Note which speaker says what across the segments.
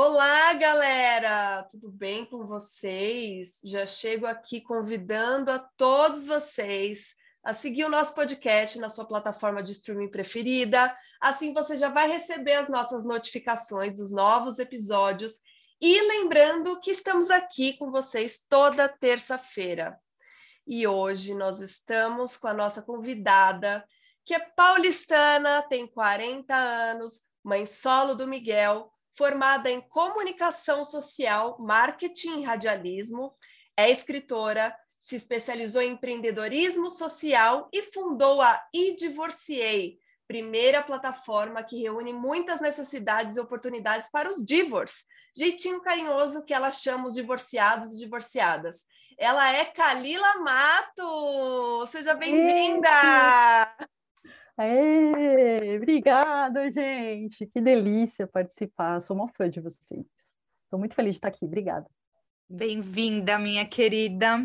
Speaker 1: Olá, galera! Tudo bem com vocês? Já chego aqui convidando a todos vocês a seguir o nosso podcast na sua plataforma de streaming preferida. Assim você já vai receber as nossas notificações dos novos episódios. E lembrando que estamos aqui com vocês toda terça-feira. E hoje nós estamos com a nossa convidada, que é paulistana, tem 40 anos, mãe solo do Miguel, formada em comunicação social, marketing e radialismo, é escritora, se especializou em empreendedorismo social e fundou a E Divorciei, primeira plataforma que reúne muitas necessidades e oportunidades para os divors, jeitinho carinhoso que ela chama os divorciados e divorciadas. Ela é Kalila Mato! Seja bem-vinda!
Speaker 2: Aê, obrigada, gente! Que delícia participar. Sou uma fã de vocês. Estou muito feliz de estar aqui. Obrigada.
Speaker 3: Bem-vinda, minha querida.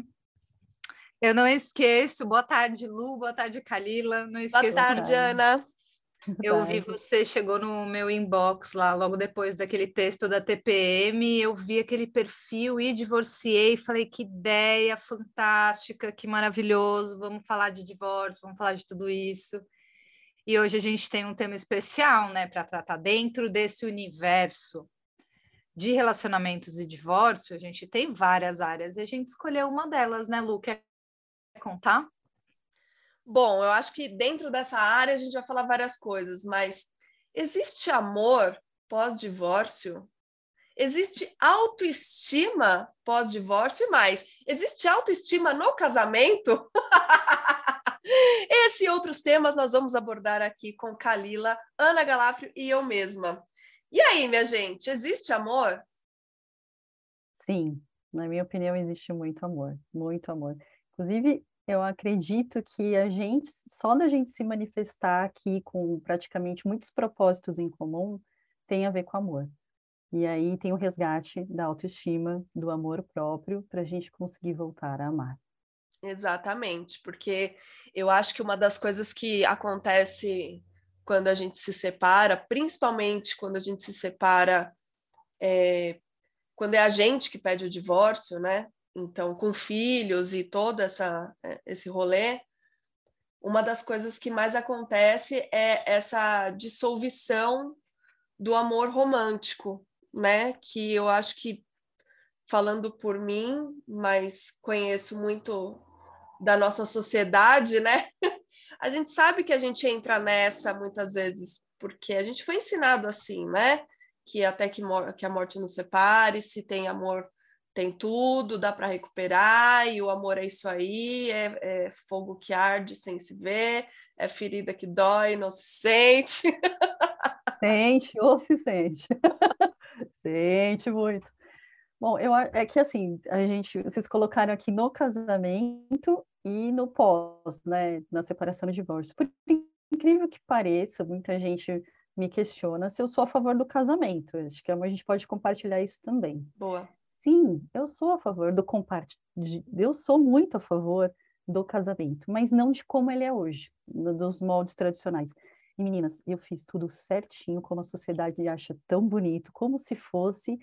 Speaker 3: Eu não esqueço. Boa tarde, Lu. Boa tarde, Kalila. Não esqueço.
Speaker 1: Boa tarde, Ana.
Speaker 3: Eu vi você chegou no meu inbox lá logo depois daquele texto da TPM, eu vi aquele perfil e divorciei, falei que ideia fantástica, que maravilhoso, vamos falar de divórcio, vamos falar de tudo isso. E hoje a gente tem um tema especial, né, para tratar dentro desse universo de relacionamentos e divórcio, a gente tem várias áreas e a gente escolheu uma delas, né, Lu? Quer contar?
Speaker 1: Bom, eu acho que dentro dessa área a gente vai falar várias coisas, mas existe amor pós-divórcio? Existe autoestima pós-divórcio e mais? Existe autoestima no casamento? Esse e outros temas nós vamos abordar aqui com Kalila, Ana Galafrio e eu mesma. E aí, minha gente, existe amor?
Speaker 2: Sim, na minha opinião, existe muito amor, muito amor. Inclusive, eu acredito que a gente, só da gente se manifestar aqui com praticamente muitos propósitos em comum, tem a ver com amor. E aí tem o resgate da autoestima, do amor próprio, para a gente conseguir voltar a amar.
Speaker 1: Exatamente, porque eu acho que uma das coisas que acontece quando a gente se separa, principalmente quando a gente se separa, é, quando é a gente que pede o divórcio, né? então com filhos e todo essa é, esse rolê, uma das coisas que mais acontece é essa dissolução do amor romântico, né? Que eu acho que falando por mim, mas conheço muito da nossa sociedade, né? A gente sabe que a gente entra nessa muitas vezes porque a gente foi ensinado assim, né? Que até que, que a morte nos separe, se tem amor tem tudo, dá para recuperar, e o amor é isso aí, é, é, fogo que arde sem se ver, é ferida que dói, não se sente.
Speaker 2: Sente ou se sente. sente muito. Bom, eu é que assim, a gente, vocês colocaram aqui no casamento e no pós, né, na separação e divórcio. Por incrível que pareça, muita gente me questiona se eu sou a favor do casamento. Acho que a gente pode compartilhar isso também.
Speaker 1: Boa
Speaker 2: sim, eu sou a favor do compartilhar, eu sou muito a favor do casamento, mas não de como ele é hoje, dos moldes tradicionais. E meninas, eu fiz tudo certinho, como a sociedade acha tão bonito, como se fosse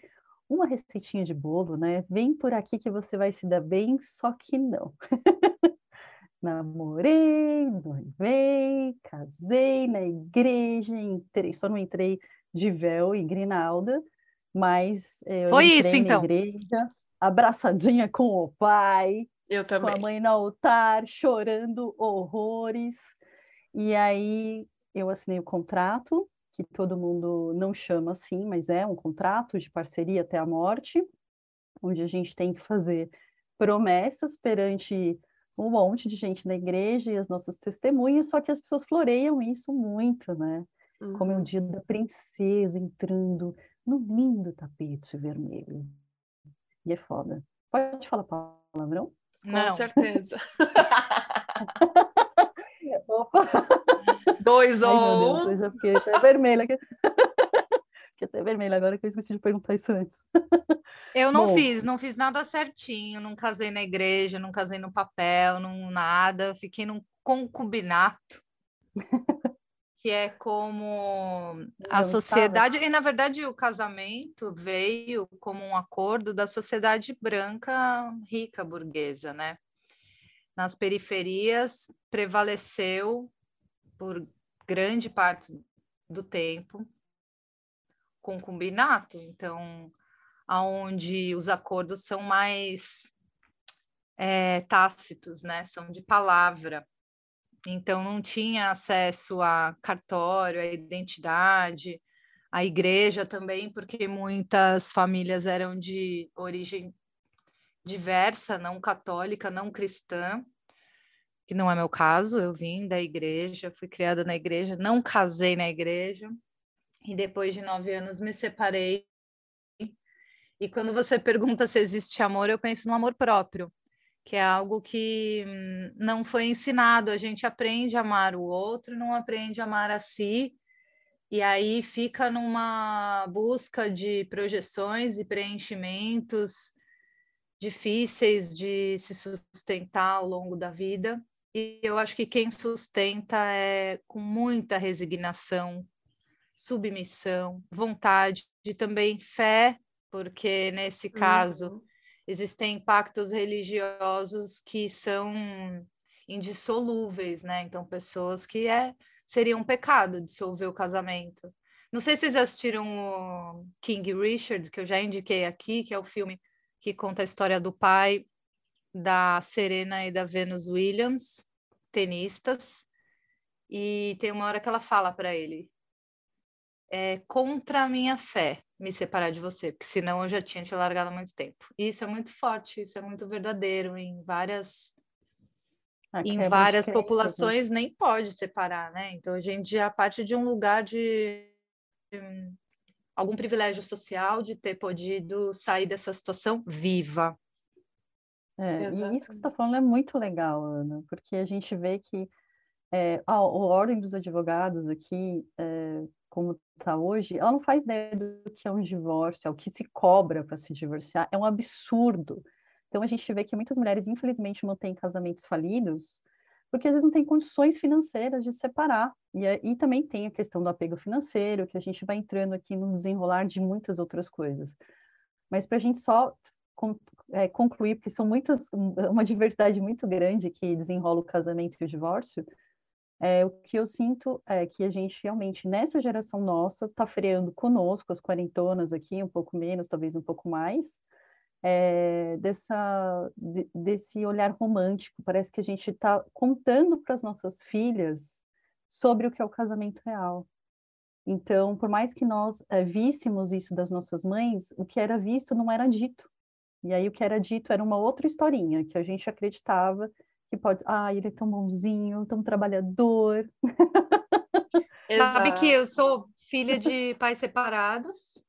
Speaker 2: uma receitinha de bolo, né? Vem por aqui que você vai se dar bem, só que não. Namorei, noivei, casei na igreja, entrei, só não entrei de véu e grinalda, mas eu
Speaker 3: Foi isso, então.
Speaker 2: igreja, abraçadinha com o pai,
Speaker 1: eu também.
Speaker 2: com a mãe no altar, chorando horrores. E aí eu assinei o contrato, que todo mundo não chama assim, mas é um contrato de parceria até a morte, onde a gente tem que fazer promessas perante um monte de gente na igreja e as nossas testemunhas, só que as pessoas floreiam isso muito, né? Uhum. Como é o dia da princesa entrando no lindo tapete vermelho. E é foda. Pode falar palavrão?
Speaker 1: Não. Com certeza. Opa! Dois ou um.
Speaker 2: Deus, eu já fiquei até vermelha. fiquei até vermelha agora que eu esqueci de perguntar isso antes.
Speaker 3: Eu não Bom, fiz, não fiz nada certinho, não casei na igreja, não casei no papel, não nada, fiquei num concubinato. que é como a sociedade, e na verdade o casamento veio como um acordo da sociedade branca rica burguesa, né? Nas periferias prevaleceu por grande parte do tempo concubinato, então aonde os acordos são mais é, tácitos, né? São de palavra. Então não tinha acesso a cartório, a identidade, a igreja também, porque muitas famílias eram de origem diversa, não católica, não cristã, que não é meu caso. Eu vim da igreja, fui criada na igreja, não casei na igreja e depois de nove anos me separei. E quando você pergunta se existe amor, eu penso no amor próprio que é algo que hum, não foi ensinado. A gente aprende a amar o outro, não aprende a amar a si, e aí fica numa busca de projeções e preenchimentos difíceis de se sustentar ao longo da vida. E eu acho que quem sustenta é com muita resignação, submissão, vontade, de também fé, porque nesse caso uhum existem pactos religiosos que são indissolúveis, né? Então, pessoas que é, seria um pecado dissolver o casamento. Não sei se vocês assistiram o King Richard, que eu já indiquei aqui, que é o filme que conta a história do pai da Serena e da Venus Williams, tenistas, e tem uma hora que ela fala para ele: é contra a minha fé me separar de você, porque senão eu já tinha te largado há muito tempo. E isso é muito forte, isso é muito verdadeiro em várias Aqui em é várias populações nem pode separar, né? Então a gente já parte de um lugar de, de algum privilégio social de ter podido sair dessa situação viva.
Speaker 2: É, e isso que você está falando é muito legal, Ana, porque a gente vê que é, a, a Ordem dos Advogados aqui é, como está hoje, ela não faz ideia do que é um divórcio, é o que se cobra para se divorciar, é um absurdo. Então a gente vê que muitas mulheres, infelizmente, mantêm casamentos falidos, porque às vezes não tem condições financeiras de separar. E, e também tem a questão do apego financeiro, que a gente vai entrando aqui no desenrolar de muitas outras coisas. Mas para a gente só é, concluir, porque são muitas, uma diversidade muito grande que desenrola o casamento e o divórcio, é, o que eu sinto é que a gente realmente, nessa geração nossa, está freando conosco, as quarentonas aqui, um pouco menos, talvez um pouco mais, é, dessa, de, desse olhar romântico. Parece que a gente está contando para as nossas filhas sobre o que é o casamento real. Então, por mais que nós é, víssemos isso das nossas mães, o que era visto não era dito. E aí o que era dito era uma outra historinha, que a gente acreditava que pode, ah, ele é tão bonzinho, tão trabalhador.
Speaker 3: Sabe que eu sou filha de pais separados,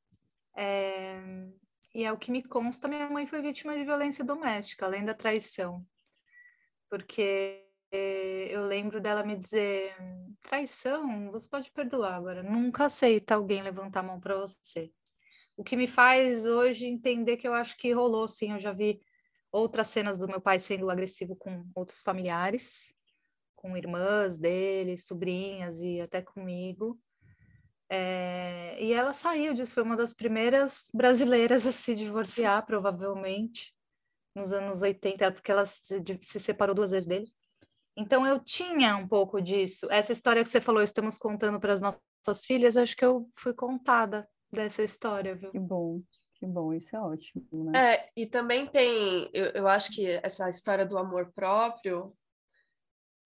Speaker 3: é... e é o que me consta, minha mãe foi vítima de violência doméstica, além da traição. Porque eu lembro dela me dizer, traição, você pode perdoar agora, nunca aceita alguém levantar a mão para você. O que me faz hoje entender que eu acho que rolou, sim, eu já vi outras cenas do meu pai sendo agressivo com outros familiares, com irmãs dele, sobrinhas e até comigo. É, e ela saiu disso, foi uma das primeiras brasileiras a se divorciar, provavelmente, nos anos 80, porque ela se, se separou duas vezes dele. Então eu tinha um pouco disso. Essa história que você falou, estamos contando para as nossas filhas, acho que eu fui contada dessa história, viu?
Speaker 2: Que bom. Que bom, isso é ótimo, né?
Speaker 1: É, e também tem, eu, eu acho que essa história do amor próprio,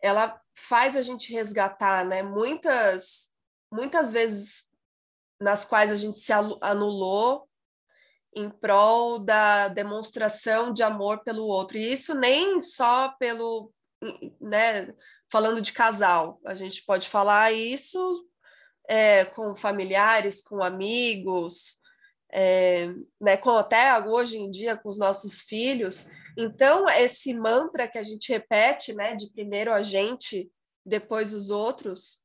Speaker 1: ela faz a gente resgatar, né? Muitas, muitas vezes nas quais a gente se anulou em prol da demonstração de amor pelo outro. E isso nem só pelo, né, falando de casal. A gente pode falar isso é, com familiares, com amigos, é, né, com até hoje em dia com os nossos filhos. Então, esse mantra que a gente repete, né, de primeiro a gente, depois os outros,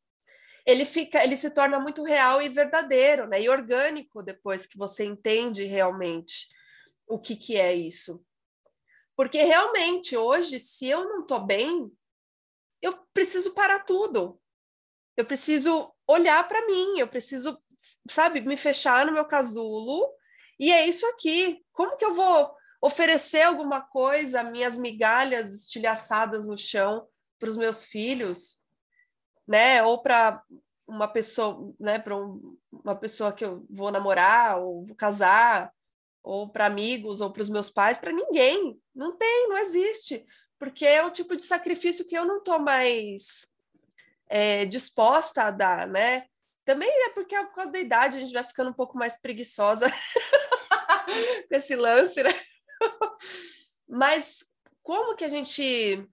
Speaker 1: ele fica, ele se torna muito real e verdadeiro, né, e orgânico depois que você entende realmente o que que é isso. Porque realmente hoje, se eu não estou bem, eu preciso parar tudo. Eu preciso olhar para mim, eu preciso, sabe, me fechar no meu casulo. E é isso aqui. Como que eu vou oferecer alguma coisa, minhas migalhas estilhaçadas no chão para os meus filhos, né? Ou para uma pessoa, né, para um, uma pessoa que eu vou namorar ou vou casar, ou para amigos ou para os meus pais, para ninguém. Não tem, não existe, porque é o tipo de sacrifício que eu não estou mais é, disposta a dar, né? Também é porque é por causa da idade a gente vai ficando um pouco mais preguiçosa com esse lance, né? Mas como que a gente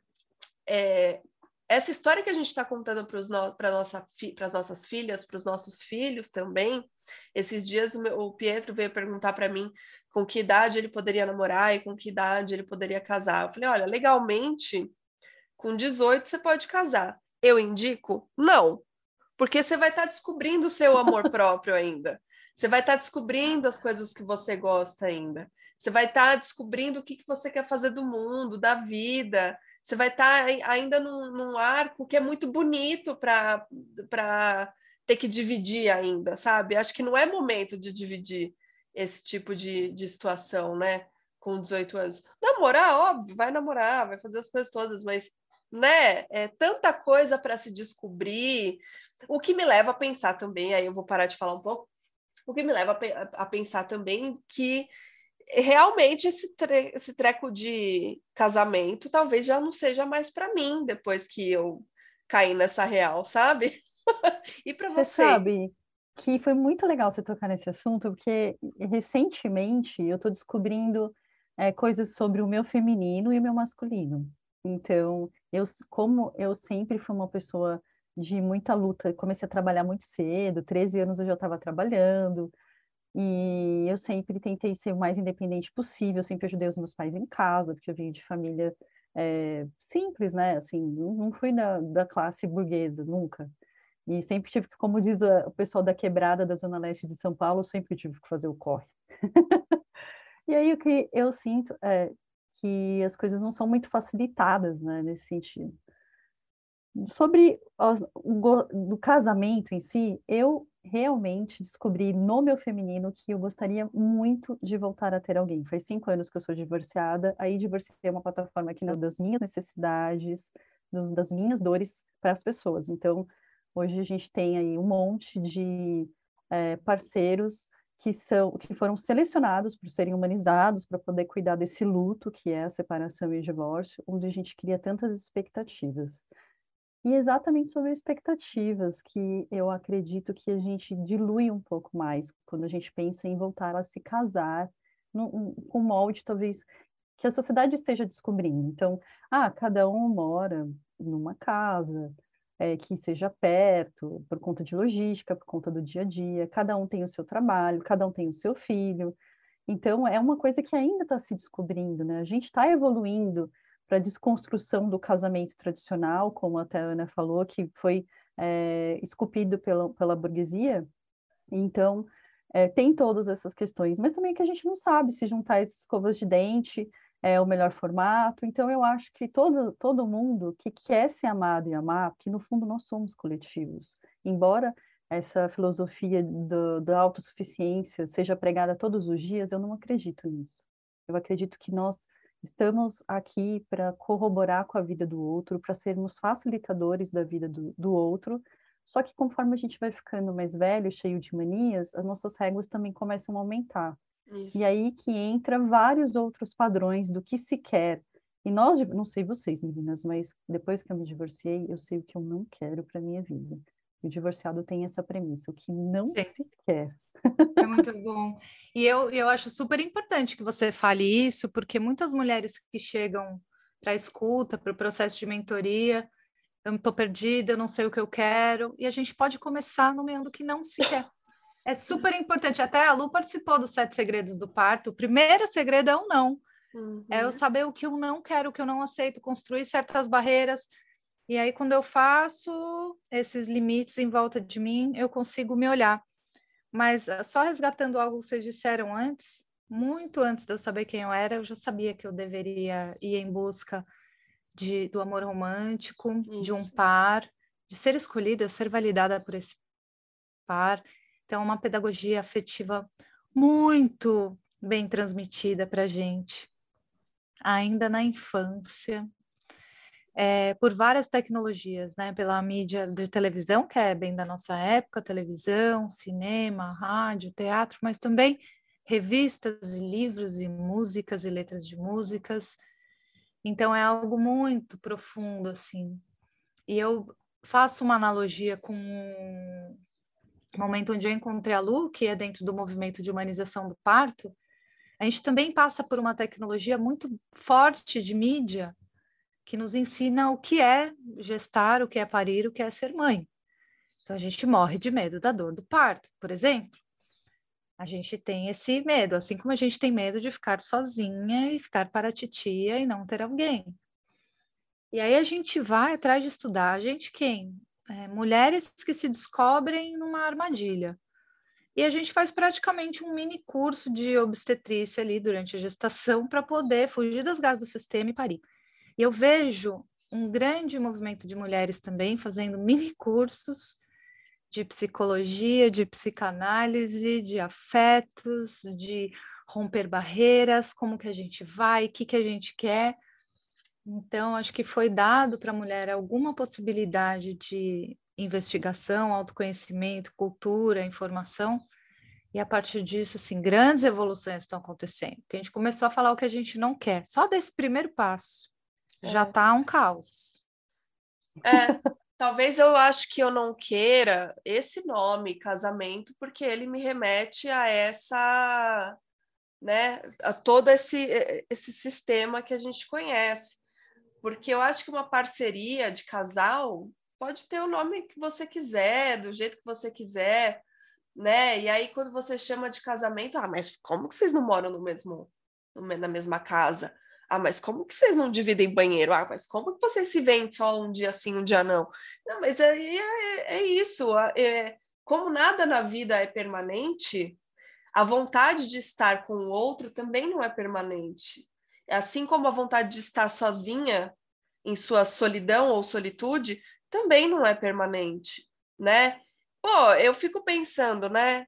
Speaker 1: é, essa história que a gente está contando para nossa, as nossas filhas, para os nossos filhos também, esses dias o, meu, o Pietro veio perguntar para mim com que idade ele poderia namorar e com que idade ele poderia casar. Eu falei, olha, legalmente, com 18 você pode casar. Eu indico? Não, porque você vai estar tá descobrindo o seu amor próprio ainda. Você vai estar tá descobrindo as coisas que você gosta ainda. Você vai estar tá descobrindo o que, que você quer fazer do mundo, da vida, você vai estar tá ainda num, num arco que é muito bonito para ter que dividir ainda, sabe? Acho que não é momento de dividir esse tipo de, de situação, né? Com 18 anos. Namorar, óbvio, vai namorar, vai fazer as coisas todas, mas né? É tanta coisa para se descobrir. O que me leva a pensar também, aí eu vou parar de falar um pouco. O que me leva a, a pensar também que realmente esse, tre esse treco de casamento talvez já não seja mais para mim depois que eu caí nessa real, sabe? e para você?
Speaker 2: Você sabe que foi muito legal você tocar nesse assunto, porque recentemente eu estou descobrindo é, coisas sobre o meu feminino e o meu masculino. Então, eu, como eu sempre fui uma pessoa de muita luta, comecei a trabalhar muito cedo, 13 anos eu já estava trabalhando, e eu sempre tentei ser o mais independente possível, sempre ajudei os meus pais em casa, porque eu vim de família é, simples, né? Assim, não fui da, da classe burguesa, nunca. E sempre tive que, como diz o pessoal da quebrada da Zona Leste de São Paulo, sempre tive que fazer o corre. e aí o que eu sinto é que as coisas não são muito facilitadas, né, nesse sentido. Sobre o, casamento em si, eu realmente descobri no meu feminino que eu gostaria muito de voltar a ter alguém. Faz cinco anos que eu sou divorciada, aí divorciei uma plataforma aqui nas das minhas necessidades, dos, das minhas dores para as pessoas. Então, hoje a gente tem aí um monte de é, parceiros que são que foram selecionados para serem humanizados para poder cuidar desse luto que é a separação e o divórcio, onde a gente cria tantas expectativas. E exatamente sobre expectativas, que eu acredito que a gente dilui um pouco mais quando a gente pensa em voltar a se casar num, com molde, talvez, que a sociedade esteja descobrindo. Então, ah, cada um mora numa casa, é, que seja perto, por conta de logística, por conta do dia a dia, cada um tem o seu trabalho, cada um tem o seu filho. Então, é uma coisa que ainda está se descobrindo, né? A gente está evoluindo para a desconstrução do casamento tradicional, como até a Ana falou, que foi é, esculpido pela, pela burguesia. Então, é, tem todas essas questões, mas também que a gente não sabe se juntar essas escovas de dente é o melhor formato. Então, eu acho que todo, todo mundo que quer ser amado e amar, porque no fundo nós somos coletivos, embora essa filosofia do, da autossuficiência seja pregada todos os dias, eu não acredito nisso. Eu acredito que nós Estamos aqui para corroborar com a vida do outro, para sermos facilitadores da vida do, do outro. Só que conforme a gente vai ficando mais velho, cheio de manias, as nossas regras também começam a aumentar. Isso. E aí que entra vários outros padrões do que se quer. E nós, não sei vocês, meninas, mas depois que eu me divorciei, eu sei o que eu não quero para minha vida. O divorciado tem essa premissa, o que não Sim. se quer.
Speaker 3: É muito bom. E eu, eu acho super importante que você fale isso, porque muitas mulheres que chegam para a escuta, para o processo de mentoria, eu estou perdida, eu não sei o que eu quero, e a gente pode começar nomeando o que não se quer. É super importante. Até a Lu participou dos Sete Segredos do Parto. O primeiro segredo é o não. Uhum. É eu saber o que eu não quero, o que eu não aceito, construir certas barreiras. E aí, quando eu faço esses limites em volta de mim, eu consigo me olhar. Mas ah, só resgatando algo que vocês disseram antes, muito antes de eu saber quem eu era, eu já sabia que eu deveria ir em busca de, do amor romântico, Isso. de um par, de ser escolhida, ser validada por esse par. Então, uma pedagogia afetiva muito bem transmitida para a gente, ainda na infância, é, por várias tecnologias, né? Pela mídia de televisão, que é bem da nossa época, televisão, cinema, rádio, teatro, mas também revistas e livros e músicas e letras de músicas. Então é algo muito profundo assim. E eu faço uma analogia com momento onde eu encontrei a Lu, que é dentro do movimento de humanização do parto. A gente também passa por uma tecnologia muito forte de mídia que nos ensina o que é gestar, o que é parir, o que é ser mãe. Então a gente morre de medo da dor do parto, por exemplo. A gente tem esse medo, assim como a gente tem medo de ficar sozinha e ficar para a titia e não ter alguém. E aí a gente vai atrás de estudar. A gente quem? É, mulheres que se descobrem numa armadilha. E a gente faz praticamente um mini curso de obstetrícia ali durante a gestação para poder fugir das gases do sistema e parir. E eu vejo um grande movimento de mulheres também fazendo mini cursos de psicologia, de psicanálise, de afetos, de romper barreiras, como que a gente vai, o que, que a gente quer. Então, acho que foi dado para a mulher alguma possibilidade de investigação, autoconhecimento, cultura, informação, e a partir disso, assim, grandes evoluções estão acontecendo. Porque a gente começou a falar o que a gente não quer, só desse primeiro passo já tá um caos.
Speaker 1: É, talvez eu acho que eu não queira esse nome, casamento, porque ele me remete a essa, né, a todo esse, esse sistema que a gente conhece. Porque eu acho que uma parceria de casal pode ter o nome que você quiser, do jeito que você quiser, né? E aí, quando você chama de casamento, ah, mas como que vocês não moram no mesmo, na mesma casa? Ah, mas como que vocês não dividem banheiro? Ah, mas como que vocês se veem só um dia sim, um dia não? Não, mas é, é, é isso. É, como nada na vida é permanente, a vontade de estar com o outro também não é permanente. Assim como a vontade de estar sozinha em sua solidão ou solitude também não é permanente, né? Pô, eu fico pensando, né?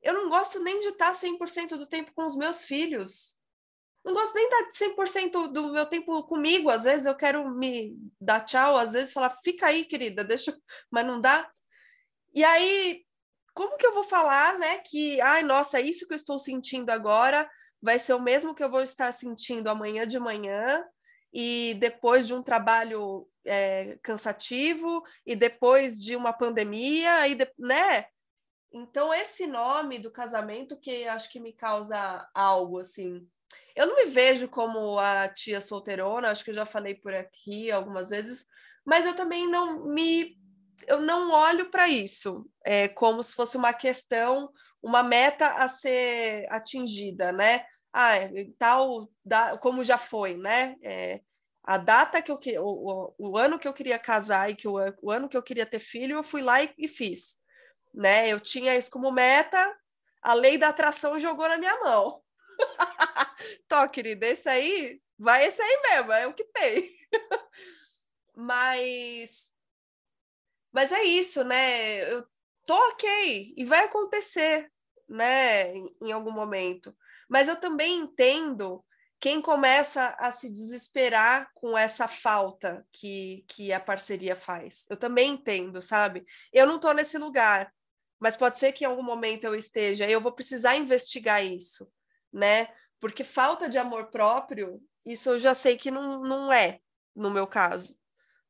Speaker 1: Eu não gosto nem de estar 100% do tempo com os meus filhos não gosto nem de 100% do meu tempo comigo. Às vezes eu quero me dar tchau, às vezes falar, fica aí, querida, deixa, mas não dá. E aí, como que eu vou falar, né, que, ai, nossa, é isso que eu estou sentindo agora vai ser o mesmo que eu vou estar sentindo amanhã de manhã e depois de um trabalho é, cansativo e depois de uma pandemia, e de, né? Então, esse nome do casamento que acho que me causa algo, assim, eu não me vejo como a tia solteirona, acho que eu já falei por aqui algumas vezes, mas eu também não me eu não olho para isso é, como se fosse uma questão, uma meta a ser atingida, né? Ah, tal, da, como já foi, né? É, a data que eu o, o, o, ano que eu queria casar e que o, o ano que eu queria ter filho, eu fui lá e, e fiz, né? Eu tinha isso como meta, a lei da atração jogou na minha mão. Tó, querida, esse aí, vai esse aí mesmo, é o que tem. mas, mas é isso, né? Eu tô ok e vai acontecer, né? Em, em algum momento. Mas eu também entendo quem começa a se desesperar com essa falta que, que a parceria faz. Eu também entendo, sabe? Eu não estou nesse lugar, mas pode ser que em algum momento eu esteja e eu vou precisar investigar isso né? Porque falta de amor próprio, isso eu já sei que não, não é, no meu caso.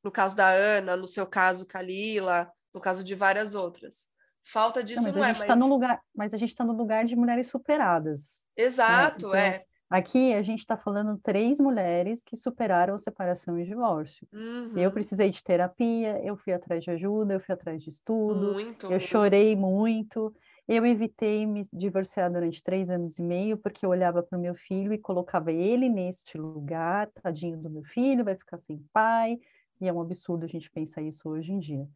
Speaker 1: No caso da Ana, no seu caso, Kalila, no caso de várias outras. Falta disso não,
Speaker 2: não
Speaker 1: é,
Speaker 2: mas... Tá no lugar, mas a gente está no lugar de mulheres superadas.
Speaker 1: Exato, então, é.
Speaker 2: Aqui a gente está falando três mulheres que superaram separação e divórcio.
Speaker 1: Uhum.
Speaker 2: Eu precisei de terapia, eu fui atrás de ajuda, eu fui atrás de estudo,
Speaker 1: muito,
Speaker 2: eu chorei muito. Eu evitei me divorciar durante três anos e meio, porque eu olhava para o meu filho e colocava ele neste lugar, tadinho do meu filho, vai ficar sem pai, e é um absurdo a gente pensar isso hoje em dia.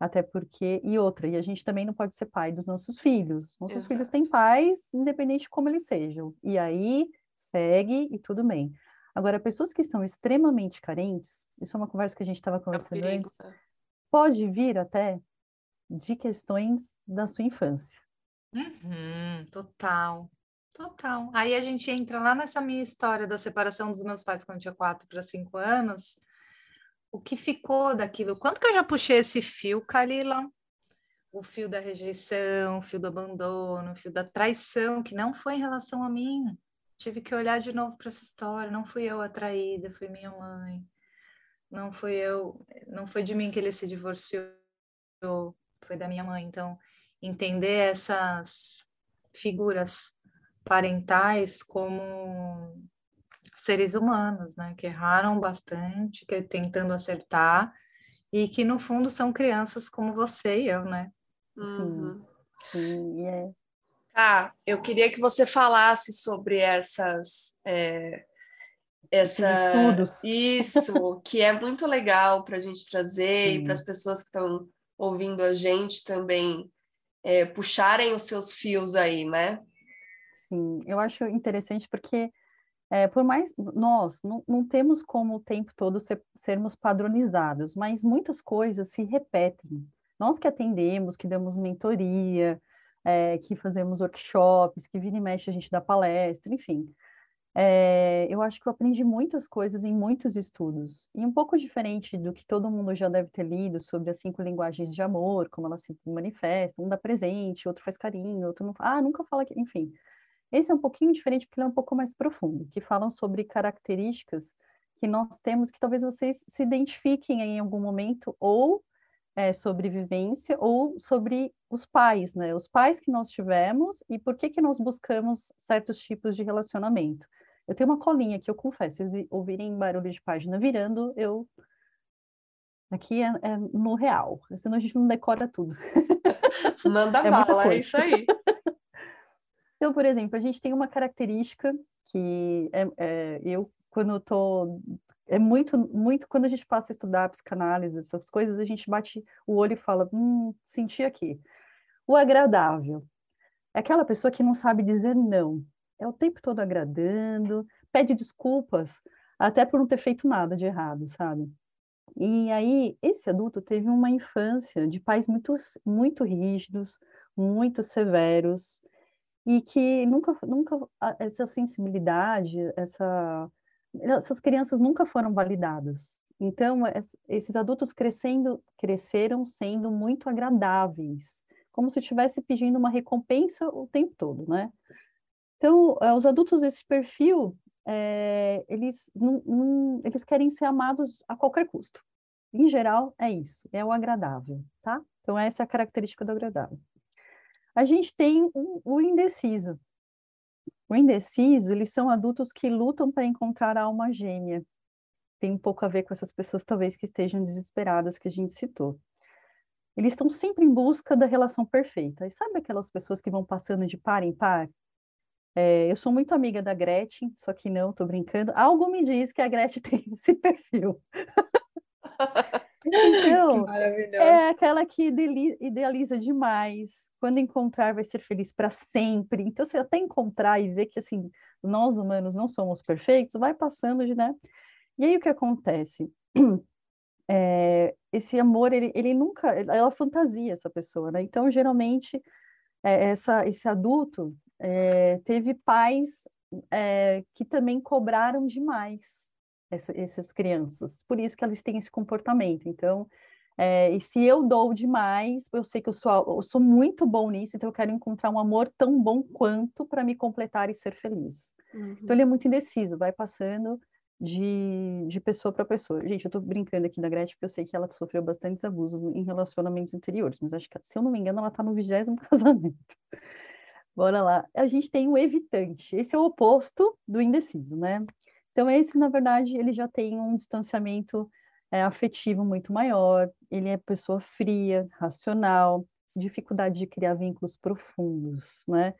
Speaker 2: Até porque, e outra, e a gente também não pode ser pai dos nossos filhos. Nossos Exato. filhos têm pais, independente de como eles sejam. E aí, segue e tudo bem. Agora, pessoas que estão extremamente carentes, isso é uma conversa que a gente estava é conversando é antes, pode vir até de questões da sua infância.
Speaker 3: Uhum, total, total. Aí a gente entra lá nessa minha história da separação dos meus pais quando eu tinha quatro para cinco anos. O que ficou daquilo? Quanto que eu já puxei esse fio, Kalila? O fio da rejeição, o fio do abandono, o fio da traição, que não foi em relação a mim. Tive que olhar de novo para essa história. Não fui eu a traída, foi minha mãe. Não fui eu, não foi de mim que ele se divorciou, foi da minha mãe. Então, entender essas figuras parentais como seres humanos, né, que erraram bastante, que tentando acertar e que no fundo são crianças como você e eu, né?
Speaker 2: Uhum. Sim, é.
Speaker 1: Ah, eu queria que você falasse sobre essas é, essa isso que é muito legal para a gente trazer Sim. e para as pessoas que estão ouvindo a gente também é, puxarem os seus fios aí, né?
Speaker 2: Sim, eu acho interessante porque, é, por mais nós não, não, temos como o tempo todo ser, sermos padronizados, mas muitas coisas se repetem. Nós que atendemos, que damos mentoria, é, que fazemos workshops, que vira e mexe a gente dá palestra, enfim. É, eu acho que eu aprendi muitas coisas em muitos estudos, e um pouco diferente do que todo mundo já deve ter lido sobre as cinco linguagens de amor, como elas se manifestam, um dá presente, outro faz carinho, outro não, ah, nunca fala que, enfim. Esse é um pouquinho diferente porque ele é um pouco mais profundo, que falam sobre características que nós temos que talvez vocês se identifiquem em algum momento ou é, sobre vivência ou sobre os pais, né? Os pais que nós tivemos e por que que nós buscamos certos tipos de relacionamento. Eu tenho uma colinha que eu confesso, se ouvirem barulho de página virando, eu aqui é, é no real, senão a gente não decora tudo.
Speaker 1: Manda é bala, é isso aí.
Speaker 2: Então, por exemplo, a gente tem uma característica que é, é eu quando tô é muito, muito quando a gente passa a estudar psicanálise, essas coisas, a gente bate o olho e fala, hum, senti aqui. O agradável. É aquela pessoa que não sabe dizer não. É o tempo todo agradando, pede desculpas, até por não ter feito nada de errado, sabe? E aí, esse adulto teve uma infância de pais muito, muito rígidos, muito severos, e que nunca, nunca essa sensibilidade, essa essas crianças nunca foram validadas. Então, esses adultos crescendo, cresceram sendo muito agradáveis, como se estivesse pedindo uma recompensa o tempo todo, né? Então, eh, os adultos desse perfil, é, eles, não, não, eles querem ser amados a qualquer custo. Em geral, é isso, é o agradável, tá? Então, essa é a característica do agradável. A gente tem o, indeciso, o indeciso, eles são adultos que lutam para encontrar a alma gêmea. Tem um pouco a ver com essas pessoas, talvez, que estejam desesperadas, que a gente citou. Eles estão sempre em busca da relação perfeita. E sabe aquelas pessoas que vão passando de par em par? É, eu sou muito amiga da Gretchen, só que não, estou brincando. Algo me diz que a Gretchen tem esse perfil. Então, é aquela que idealiza demais. Quando encontrar, vai ser feliz para sempre. Então, se até encontrar e ver que assim nós humanos não somos perfeitos, vai passando de, né? E aí o que acontece? É, esse amor, ele, ele nunca, ela fantasia essa pessoa, né? Então, geralmente, é, essa, esse adulto é, teve pais é, que também cobraram demais essa, essas crianças. Por isso que elas têm esse comportamento. Então, é, e se eu dou demais, eu sei que eu sou, eu sou muito bom nisso, então eu quero encontrar um amor tão bom quanto para me completar e ser feliz. Uhum. Então ele é muito indeciso, vai passando de, de pessoa para pessoa. Gente, eu estou brincando aqui da Gretchen, porque eu sei que ela sofreu bastantes abusos em relacionamentos anteriores, mas acho que, se eu não me engano, ela está no vigésimo casamento. Bora lá. A gente tem o evitante. Esse é o oposto do indeciso, né? Então, esse, na verdade, ele já tem um distanciamento é, afetivo muito maior, ele é pessoa fria, racional, dificuldade de criar vínculos profundos, né?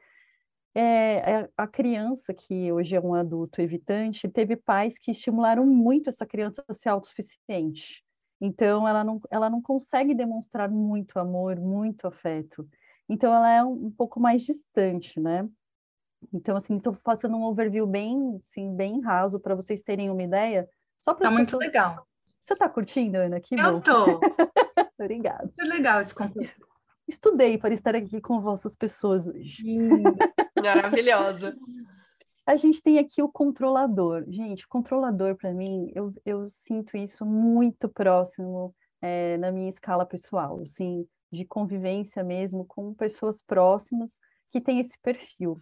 Speaker 2: É, é, a criança que hoje é um adulto evitante teve pais que estimularam muito essa criança a ser autossuficiente. Então, ela não, ela não consegue demonstrar muito amor, muito afeto. Então, ela é um, um pouco mais distante, né? Então, assim, estou passando um overview bem, assim, bem raso para vocês terem uma ideia. Só para
Speaker 3: tá muito pessoas... legal.
Speaker 2: Você está curtindo, Ana? Que
Speaker 3: Eu estou.
Speaker 2: Obrigada.
Speaker 3: Foi legal esse concurso.
Speaker 2: Estudei para estar aqui com vossas pessoas hoje.
Speaker 1: Maravilhosa.
Speaker 2: A gente tem aqui o controlador. Gente, controlador, para mim, eu, eu sinto isso muito próximo é, na minha escala pessoal, assim, de convivência mesmo com pessoas próximas que têm esse perfil.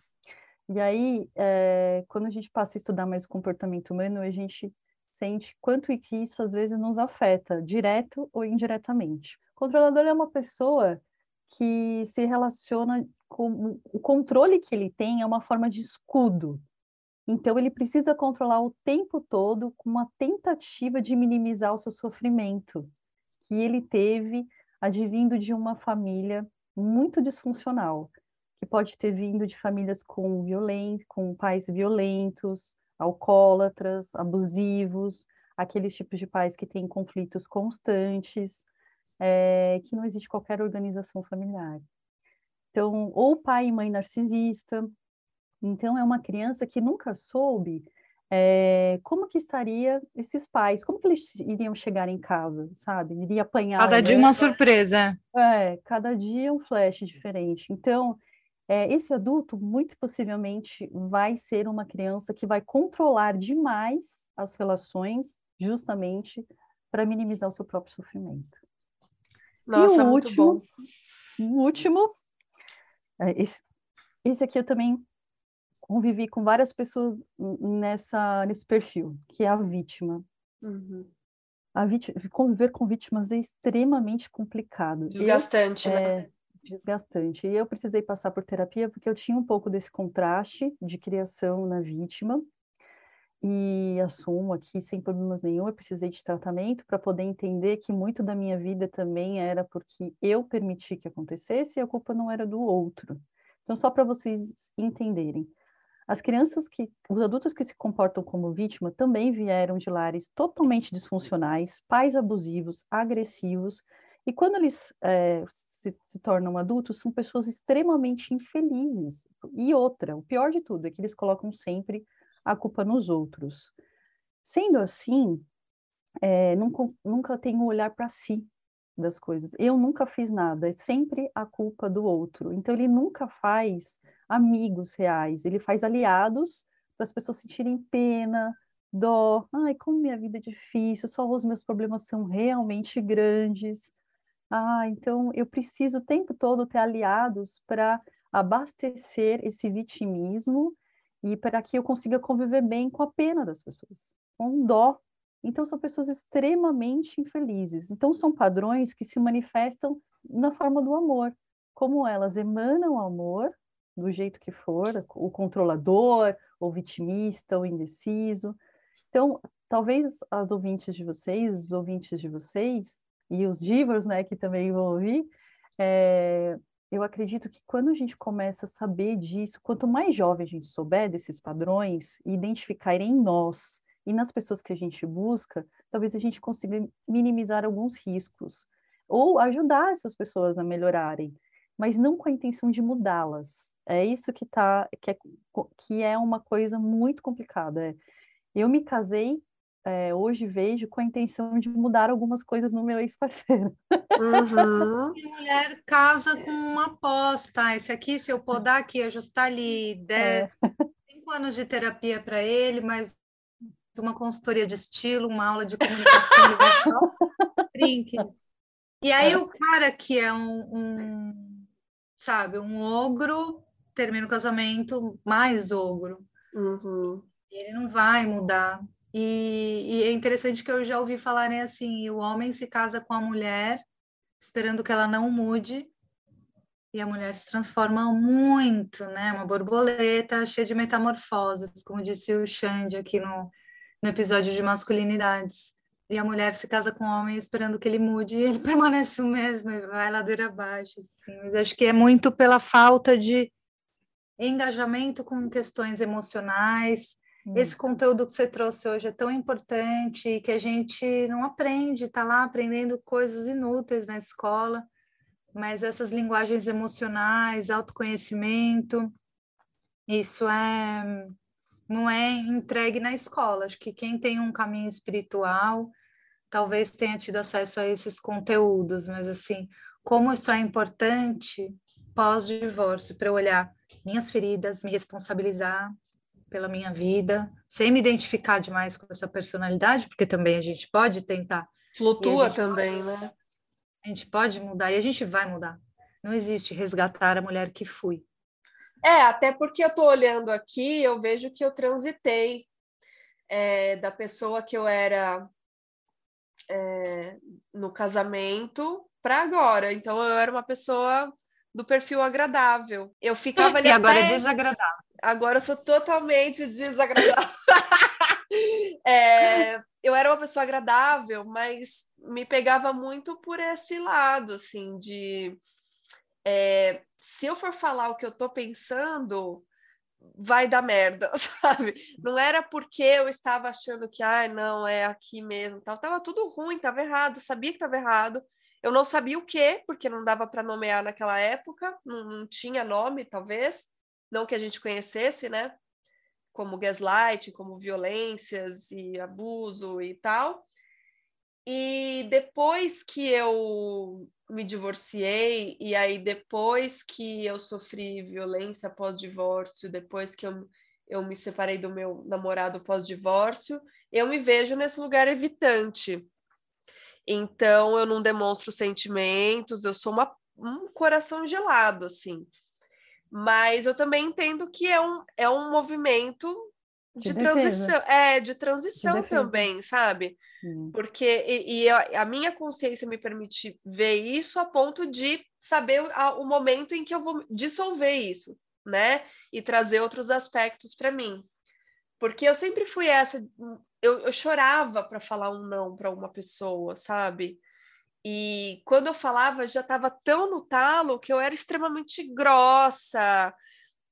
Speaker 2: E aí, é, quando a gente passa a estudar mais o comportamento humano, a gente sente quanto e que isso às vezes nos afeta, direto ou indiretamente. O controlador é uma pessoa que se relaciona com o controle que ele tem é uma forma de escudo. Então ele precisa controlar o tempo todo com uma tentativa de minimizar o seu sofrimento que ele teve advindo de uma família muito disfuncional, que pode ter vindo de famílias com violência, com pais violentos, alcoólatras, abusivos, aqueles tipos de pais que têm conflitos constantes, é, que não existe qualquer organização familiar. Então, ou pai e mãe narcisista. Então, é uma criança que nunca soube é, como que estaria esses pais, como que eles iriam chegar em casa, sabe? Iria apanhar.
Speaker 3: Cada dia uma surpresa.
Speaker 2: É, cada dia um flash diferente. Então, é, esse adulto, muito possivelmente, vai ser uma criança que vai controlar demais as relações, justamente para minimizar o seu próprio sofrimento.
Speaker 1: Nossa, e o último,
Speaker 2: bom. O último, é, esse, esse aqui eu também convivi com várias pessoas nessa, nesse perfil, que é a vítima.
Speaker 1: Uhum.
Speaker 2: A vítima, conviver com vítimas é extremamente complicado.
Speaker 1: Desgastante,
Speaker 2: né?
Speaker 1: é?
Speaker 2: Desgastante. E eu precisei passar por terapia porque eu tinha um pouco desse contraste de criação na vítima. E assumo aqui, sem problemas nenhum, eu precisei de tratamento para poder entender que muito da minha vida também era porque eu permiti que acontecesse e a culpa não era do outro. Então, só para vocês entenderem. As crianças que, os adultos que se comportam como vítima também vieram de lares totalmente disfuncionais, pais abusivos, agressivos, e quando eles é, se, se, tornam adultos, são pessoas extremamente infelizes. E outra, o pior de tudo é que eles colocam sempre a culpa nos outros. Sendo assim, é, nunca, nunca tem um olhar para si das coisas. Eu nunca fiz nada, é sempre a culpa do outro. Então, ele nunca faz amigos reais, ele faz aliados para as pessoas sentirem pena, dó. Ai, como minha vida é difícil, só os meus problemas são realmente grandes. Ah, então eu preciso o tempo todo ter aliados para abastecer esse vitimismo e para que eu consiga conviver bem com a pena das pessoas, com dó. Então são pessoas extremamente infelizes. Então são padrões que se manifestam na forma do amor, como elas emanam amor do jeito que for, o controlador, o vitimista, o indeciso. Então, talvez as ouvintes de vocês, os ouvintes de vocês, e os divos, né, que também vão ouvir, é, eu acredito que quando a gente começa a saber disso, quanto mais jovem a gente souber desses padrões e identificar em nós e nas pessoas que a gente busca, talvez a gente consiga minimizar alguns riscos ou ajudar essas pessoas a melhorarem, mas não com a intenção de mudá-las. É isso que tá que é, que é uma coisa muito complicada. É, eu me casei é, hoje vejo com a intenção de mudar algumas coisas no meu ex-parceiro.
Speaker 1: Uhum.
Speaker 3: A mulher casa com uma aposta. Esse aqui, se eu podar aqui, ajustar ali, der é. cinco anos de terapia para ele, mas uma consultoria de estilo, uma aula de comunicação, trinque. E aí é. o cara que é um, um, sabe, um ogro, termina o casamento mais ogro.
Speaker 1: Uhum.
Speaker 3: Ele não vai mudar. E, e, é interessante que eu já ouvi falarem assim: o homem se casa com a mulher esperando que ela não mude, e a mulher se transforma muito, né? Uma borboleta cheia de metamorfoses, como disse o Xande aqui no, no episódio de masculinidades. e a mulher se casa com o homem esperando que ele mude e ele permanece o mesmo e vai ladeira abaixo, assim. Mas acho que é muito pela falta de engajamento com questões emocionais. Esse conteúdo que você trouxe hoje é tão importante que a gente não aprende, tá lá aprendendo coisas inúteis na escola, mas essas linguagens emocionais, autoconhecimento, isso é não é entregue na escola. Acho que quem tem um caminho espiritual talvez tenha tido acesso a esses conteúdos, mas assim, como isso é importante pós-divórcio para eu olhar minhas feridas, me responsabilizar pela minha vida, sem me identificar demais com essa personalidade, porque também a gente pode tentar.
Speaker 1: Flutua também, pode, né?
Speaker 3: A gente pode mudar e a gente vai mudar. Não existe resgatar a mulher que fui.
Speaker 1: É, até porque eu estou olhando aqui, eu vejo que eu transitei é, da pessoa que eu era é, no casamento para agora. Então eu era uma pessoa do perfil agradável. Eu ficava ali.
Speaker 3: E agora é desagradável.
Speaker 1: Agora eu sou totalmente desagradável. é, eu era uma pessoa agradável, mas me pegava muito por esse lado, assim, de é, se eu for falar o que eu tô pensando, vai dar merda, sabe? Não era porque eu estava achando que, ai, ah, não, é aqui mesmo, tal. Tava tudo ruim, tava errado, sabia que tava errado. Eu não sabia o que, porque não dava para nomear naquela época, não, não, tinha nome, talvez, não que a gente conhecesse, né? Como gaslight, como violências e abuso e tal. E depois que eu me divorciei, e aí depois que eu sofri violência pós-divórcio, depois que eu, eu me separei do meu namorado pós-divórcio, eu me vejo nesse lugar evitante. Então eu não demonstro sentimentos, eu sou uma, um coração gelado, assim. Mas eu também entendo que é um, é um movimento de, de transição, é, de transição de também, sabe? Hum. Porque e, e a, a, minha consciência me permite ver isso a ponto de saber o, a, o momento em que eu vou dissolver isso, né? E trazer outros aspectos para mim. Porque eu sempre fui essa, eu, eu chorava para falar um não para uma pessoa, sabe? E quando eu falava, já estava tão no talo que eu era extremamente grossa,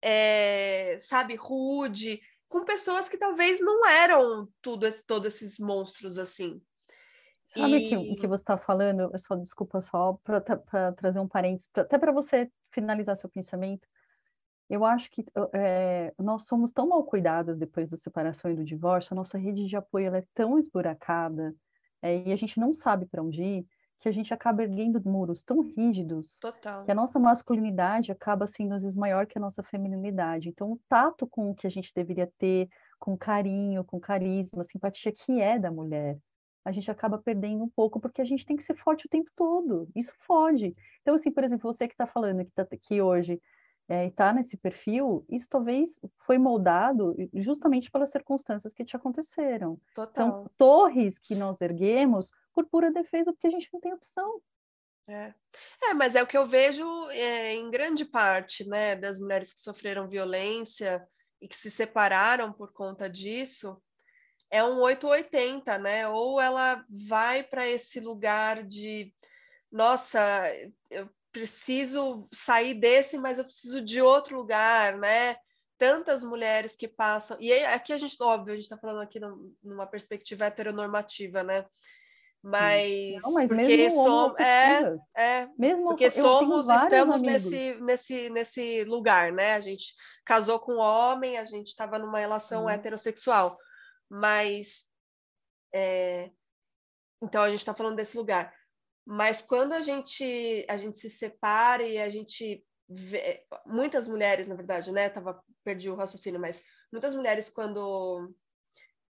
Speaker 1: é, sabe, rude com pessoas que talvez não eram tudo todos esses monstros assim.
Speaker 2: Sabe o que, que você está falando? Eu só desculpa só para trazer um parênteses, pra, até para você finalizar seu pensamento. Eu acho que é, nós somos tão mal cuidadas depois da separação e do divórcio, a nossa rede de apoio é tão esburacada é, e a gente não sabe para onde ir, que a gente acaba erguendo muros tão rígidos
Speaker 1: Total.
Speaker 2: que a nossa masculinidade acaba sendo às vezes maior que a nossa feminilidade. Então, o tato com o que a gente deveria ter, com carinho, com carisma, simpatia que é da mulher, a gente acaba perdendo um pouco porque a gente tem que ser forte o tempo todo. Isso fode. Então, assim, por exemplo, você que está falando que, tá, que hoje é, está nesse perfil, isso talvez foi moldado justamente pelas circunstâncias que te aconteceram.
Speaker 1: Total.
Speaker 2: São torres que nós erguemos por pura defesa, porque a gente não tem opção.
Speaker 1: É, é mas é o que eu vejo é, em grande parte né, das mulheres que sofreram violência e que se separaram por conta disso. É um 880, né? Ou ela vai para esse lugar de nossa, eu preciso sair desse, mas eu preciso de outro lugar, né? Tantas mulheres que passam. E aqui a gente, óbvio, a gente está falando aqui numa perspectiva heteronormativa, né? Mas,
Speaker 2: Não, mas porque somos
Speaker 1: é, é mesmo porque somos estamos nesse nesse nesse lugar né a gente casou com um homem a gente estava numa relação hum. heterossexual mas é, então a gente está falando desse lugar mas quando a gente a gente se separa e a gente vê, muitas mulheres, na verdade, né, tava perdi o raciocínio, mas muitas mulheres quando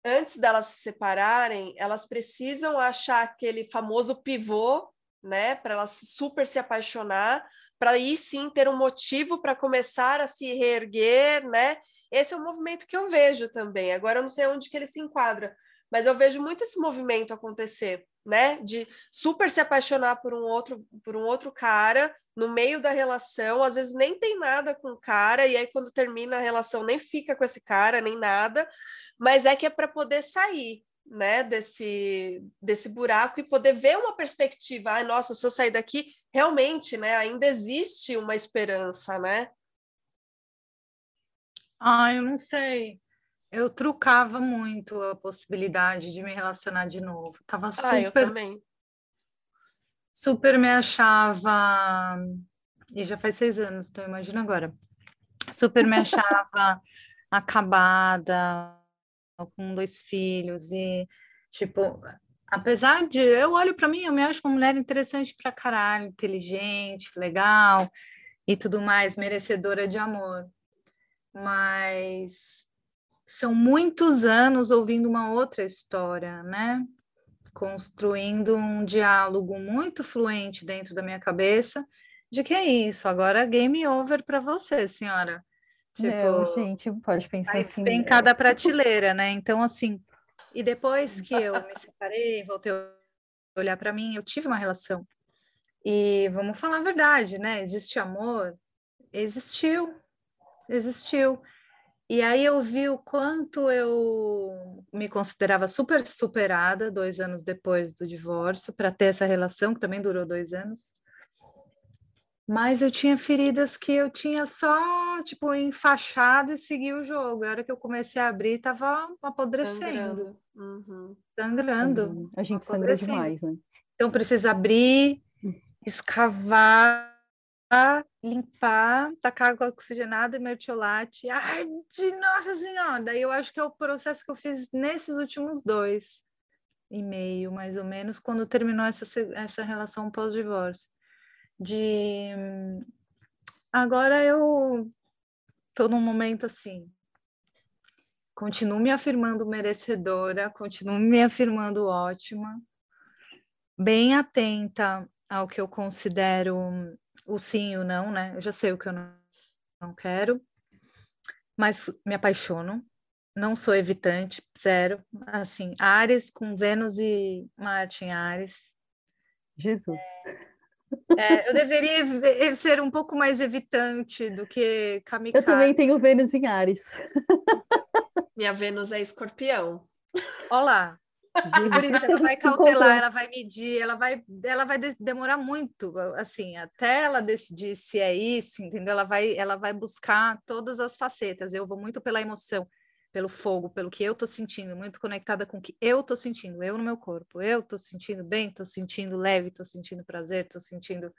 Speaker 1: antes delas se separarem, elas precisam achar aquele famoso pivô, né, para elas super se apaixonar, para aí sim ter um motivo para começar a se reerguer, né? Esse é um movimento que eu vejo também. Agora eu não sei onde que ele se enquadra, mas eu vejo muito esse movimento acontecer né? De super se apaixonar por um outro, por um outro cara no meio da relação, às vezes nem tem nada com o cara, e aí quando termina a relação nem fica com esse cara, nem nada, mas é que é para poder sair. né, desse, desse buraco e poder ver uma perspectiva. Ai, nossa, se eu sair daqui, realmente, né, ainda existe uma esperança, né?
Speaker 3: Ah, eu não sei. Eu trucava muito a possibilidade de me relacionar de novo. Tava super. Ah,
Speaker 1: eu também.
Speaker 3: Super me achava. E já faz seis anos, então imagina agora. Super me achava acabada, com dois filhos e tipo, apesar de eu olho para mim, eu me acho uma mulher interessante pra caralho, inteligente, legal e tudo mais, merecedora de amor. Mas são muitos anos ouvindo uma outra história, né? Construindo um diálogo muito fluente dentro da minha cabeça de que é isso, agora game over para você, senhora.
Speaker 2: Tipo, Não, gente, pode pensar assim.
Speaker 3: Tem cada prateleira, né? Então, assim, e depois que eu me separei, voltei a olhar para mim, eu tive uma relação. E vamos falar a verdade, né? Existe amor? Existiu. Existiu. E aí eu vi o quanto eu me considerava super superada dois anos depois do divórcio, para ter essa relação, que também durou dois anos mas eu tinha feridas que eu tinha só, tipo, enfaixado e segui o jogo. A hora que eu comecei a abrir, tava apodrecendo.
Speaker 1: Sangrando. Uhum.
Speaker 3: Sangrando.
Speaker 2: A gente sangra demais, né?
Speaker 3: Então, precisa abrir, escavar, limpar, tacar água oxigenada e mertiolate. Ai, de nossa senhora! Daí eu acho que é o processo que eu fiz nesses últimos dois e meio, mais ou menos, quando terminou essa, essa relação pós-divórcio de agora eu estou num momento assim, continuo me afirmando merecedora, continuo me afirmando ótima, bem atenta ao que eu considero o sim e o não, né? Eu já sei o que eu não, não quero, mas me apaixono, não sou evitante, zero. Assim, Ares com Vênus e Marte em Ares.
Speaker 2: Jesus.
Speaker 3: É, é, eu deveria ser um pouco mais evitante do que kamikaze.
Speaker 2: Eu também tenho Vênus em Ares.
Speaker 1: Minha Vênus é escorpião.
Speaker 3: Olá. Por isso, ela vai cautelar, ela vai medir, ela vai, ela vai demorar muito, assim, até ela decidir se é isso, entendeu? Ela vai, ela vai buscar todas as facetas. Eu vou muito pela emoção pelo fogo, pelo que eu tô sentindo, muito conectada com o que eu tô sentindo, eu no meu corpo. Eu tô sentindo bem, tô sentindo leve, tô sentindo prazer, tô sentindo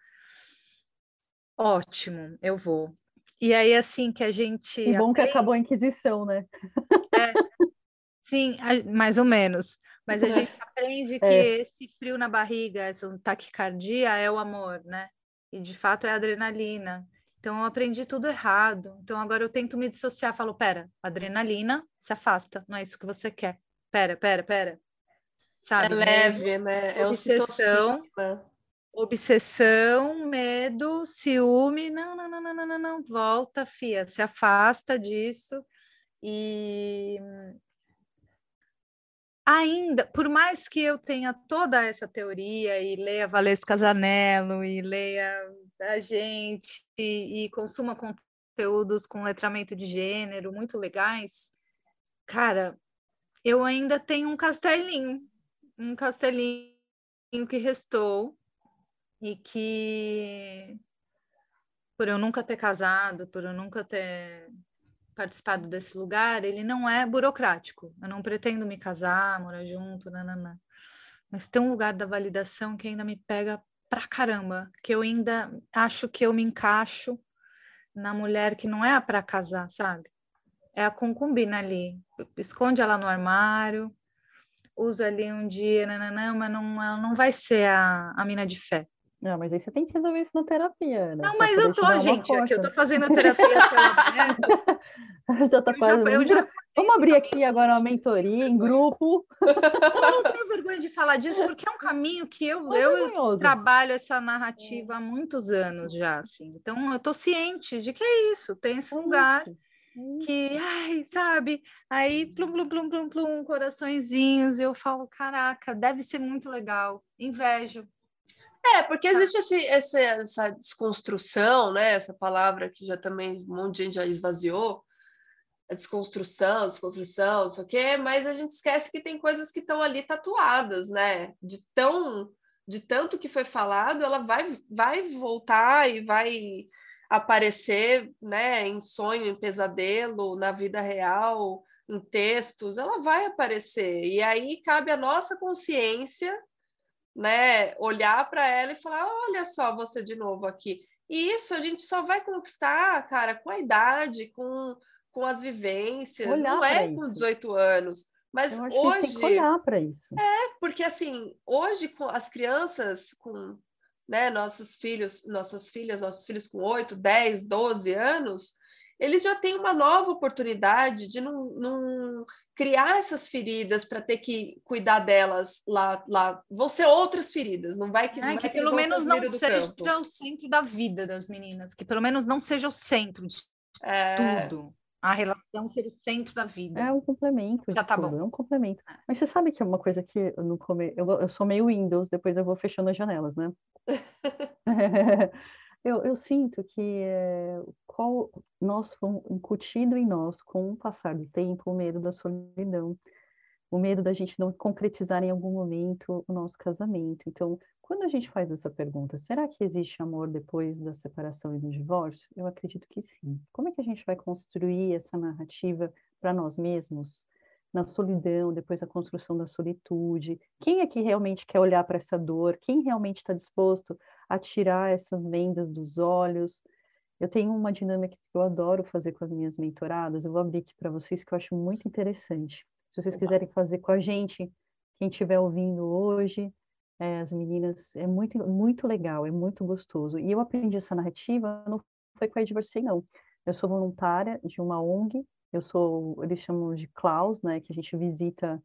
Speaker 3: ótimo, eu vou. E aí assim que a gente
Speaker 2: Que bom aprende... que acabou a inquisição, né?
Speaker 3: É, sim, mais ou menos. Mas a gente aprende que é. esse frio na barriga, essa taquicardia é o amor, né? E de fato é adrenalina. Então, eu aprendi tudo errado. Então, agora eu tento me dissociar. Falo, pera, adrenalina, se afasta. Não é isso que você quer. Pera, pera, pera. Sabe?
Speaker 1: É leve, né? É
Speaker 3: obsessão, obsessão, medo, ciúme. Não, não, não, não, não, não, não. Volta, fia. Se afasta disso. E ainda, por mais que eu tenha toda essa teoria e leia Valesca Zanello e leia a gente e, e consuma conteúdos com letramento de gênero muito legais, cara, eu ainda tenho um castelinho, um castelinho que restou e que por eu nunca ter casado, por eu nunca ter participado desse lugar, ele não é burocrático. Eu não pretendo me casar, morar junto, nananã. Mas tem um lugar da validação que ainda me pega pra caramba, que eu ainda acho que eu me encaixo na mulher que não é a para casar, sabe? É a concubina ali. Esconde ela no armário, usa ali um dia, nananã, mas não, ela não vai ser a, a mina de fé.
Speaker 2: Não, mas aí você tem que resolver isso na terapia, né?
Speaker 3: Não, mas eu tô, gente, aqui eu tô fazendo a terapia
Speaker 2: já tá quase. Já, eu já Vamos abrir aqui agora uma mentoria em grupo.
Speaker 3: Eu não tenho vergonha de falar disso, porque é um caminho que eu, eu trabalho essa narrativa há muitos anos já, assim. Então, eu tô ciente de que é isso, tem esse lugar que, ai, sabe? Aí, plum, plum, plum, plum, plum, coraçõezinhos, e eu falo, caraca, deve ser muito legal. Invejo,
Speaker 1: é, porque existe esse, esse, essa desconstrução, né? Essa palavra que já também um monte de gente já esvaziou, a desconstrução, desconstrução, não sei o quê, mas a gente esquece que tem coisas que estão ali tatuadas, né? De tão de tanto que foi falado, ela vai vai voltar e vai aparecer, né, em sonho, em pesadelo, na vida real, em textos, ela vai aparecer. E aí cabe a nossa consciência, né, olhar para ela e falar: olha só você de novo aqui. E isso a gente só vai conquistar, cara, com a idade, com, com as vivências, olhar não é com 18 anos. Mas hoje.
Speaker 2: Tem que olhar para isso.
Speaker 1: É, porque assim, hoje com as crianças com né, nossos filhos, nossas filhas, nossos filhos com 8, 10, 12 anos, eles já têm uma nova oportunidade de não, não criar essas feridas para ter que cuidar delas lá, lá. Vão ser outras feridas, não vai que,
Speaker 3: não
Speaker 1: que,
Speaker 3: que pelo menos não seja campo. o centro da vida das meninas, que pelo menos não seja o centro de é... tudo. A relação ser o centro da vida.
Speaker 2: É um complemento.
Speaker 3: Já tá
Speaker 2: tudo,
Speaker 3: bom.
Speaker 2: É um complemento. Mas você sabe que é uma coisa que no come... eu, eu sou meio Windows, depois eu vou fechando as janelas, né? Eu, eu sinto que é, qual nós fomos incutido em nós com o passar do tempo o medo da solidão, o medo da gente não concretizar em algum momento o nosso casamento. Então, quando a gente faz essa pergunta, será que existe amor depois da separação e do divórcio? Eu acredito que sim. Como é que a gente vai construir essa narrativa para nós mesmos? Na solidão, depois da construção da solitude. Quem é que realmente quer olhar para essa dor? Quem realmente está disposto a tirar essas vendas dos olhos. Eu tenho uma dinâmica que eu adoro fazer com as minhas mentoradas, eu vou abrir aqui para vocês que eu acho muito interessante. Se vocês quiserem fazer com a gente, quem estiver ouvindo hoje, é, as meninas, é muito, muito legal, é muito gostoso. E eu aprendi essa narrativa, não foi com a Divorcei, não. Eu sou voluntária de uma ONG, eu sou, eles chamam de Klaus, né, que a gente visita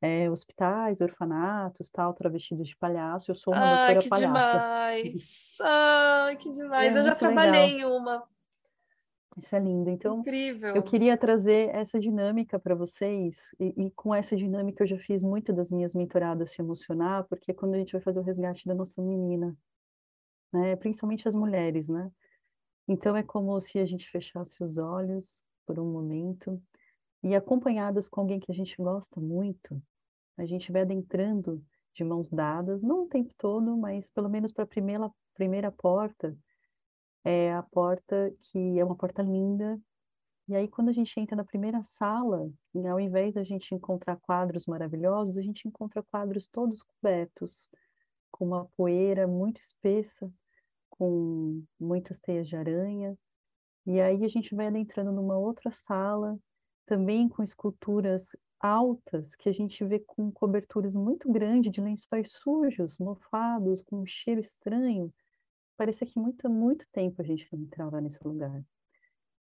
Speaker 2: é, hospitais, orfanatos, tal, travestidos de palhaço. Eu sou uma
Speaker 1: Ai,
Speaker 2: doutora
Speaker 1: que
Speaker 2: palhaça.
Speaker 1: demais! Ai, que demais! É eu já trabalhei legal. em uma.
Speaker 2: Isso é lindo. Então,
Speaker 1: Incrível.
Speaker 2: eu queria trazer essa dinâmica para vocês, e, e, com essa dinâmica eu já fiz muitas das minhas mentoradas se emocionar, porque é quando a gente vai fazer o resgate da nossa menina, né? principalmente as mulheres, né? Então, é como se a gente fechasse os olhos por um momento e acompanhadas com alguém que a gente gosta muito, a gente vai adentrando de mãos dadas, não o tempo todo, mas pelo menos para a primeira, primeira porta, é a porta que é uma porta linda. E aí, quando a gente entra na primeira sala, ao invés da gente encontrar quadros maravilhosos, a gente encontra quadros todos cobertos, com uma poeira muito espessa, com muitas teias de aranha. E aí a gente vai adentrando numa outra sala, também com esculturas altas que a gente vê com coberturas muito grandes de lençóis sujos, mofados, com um cheiro estranho. Parecia que muito, muito tempo a gente não entrava nesse lugar.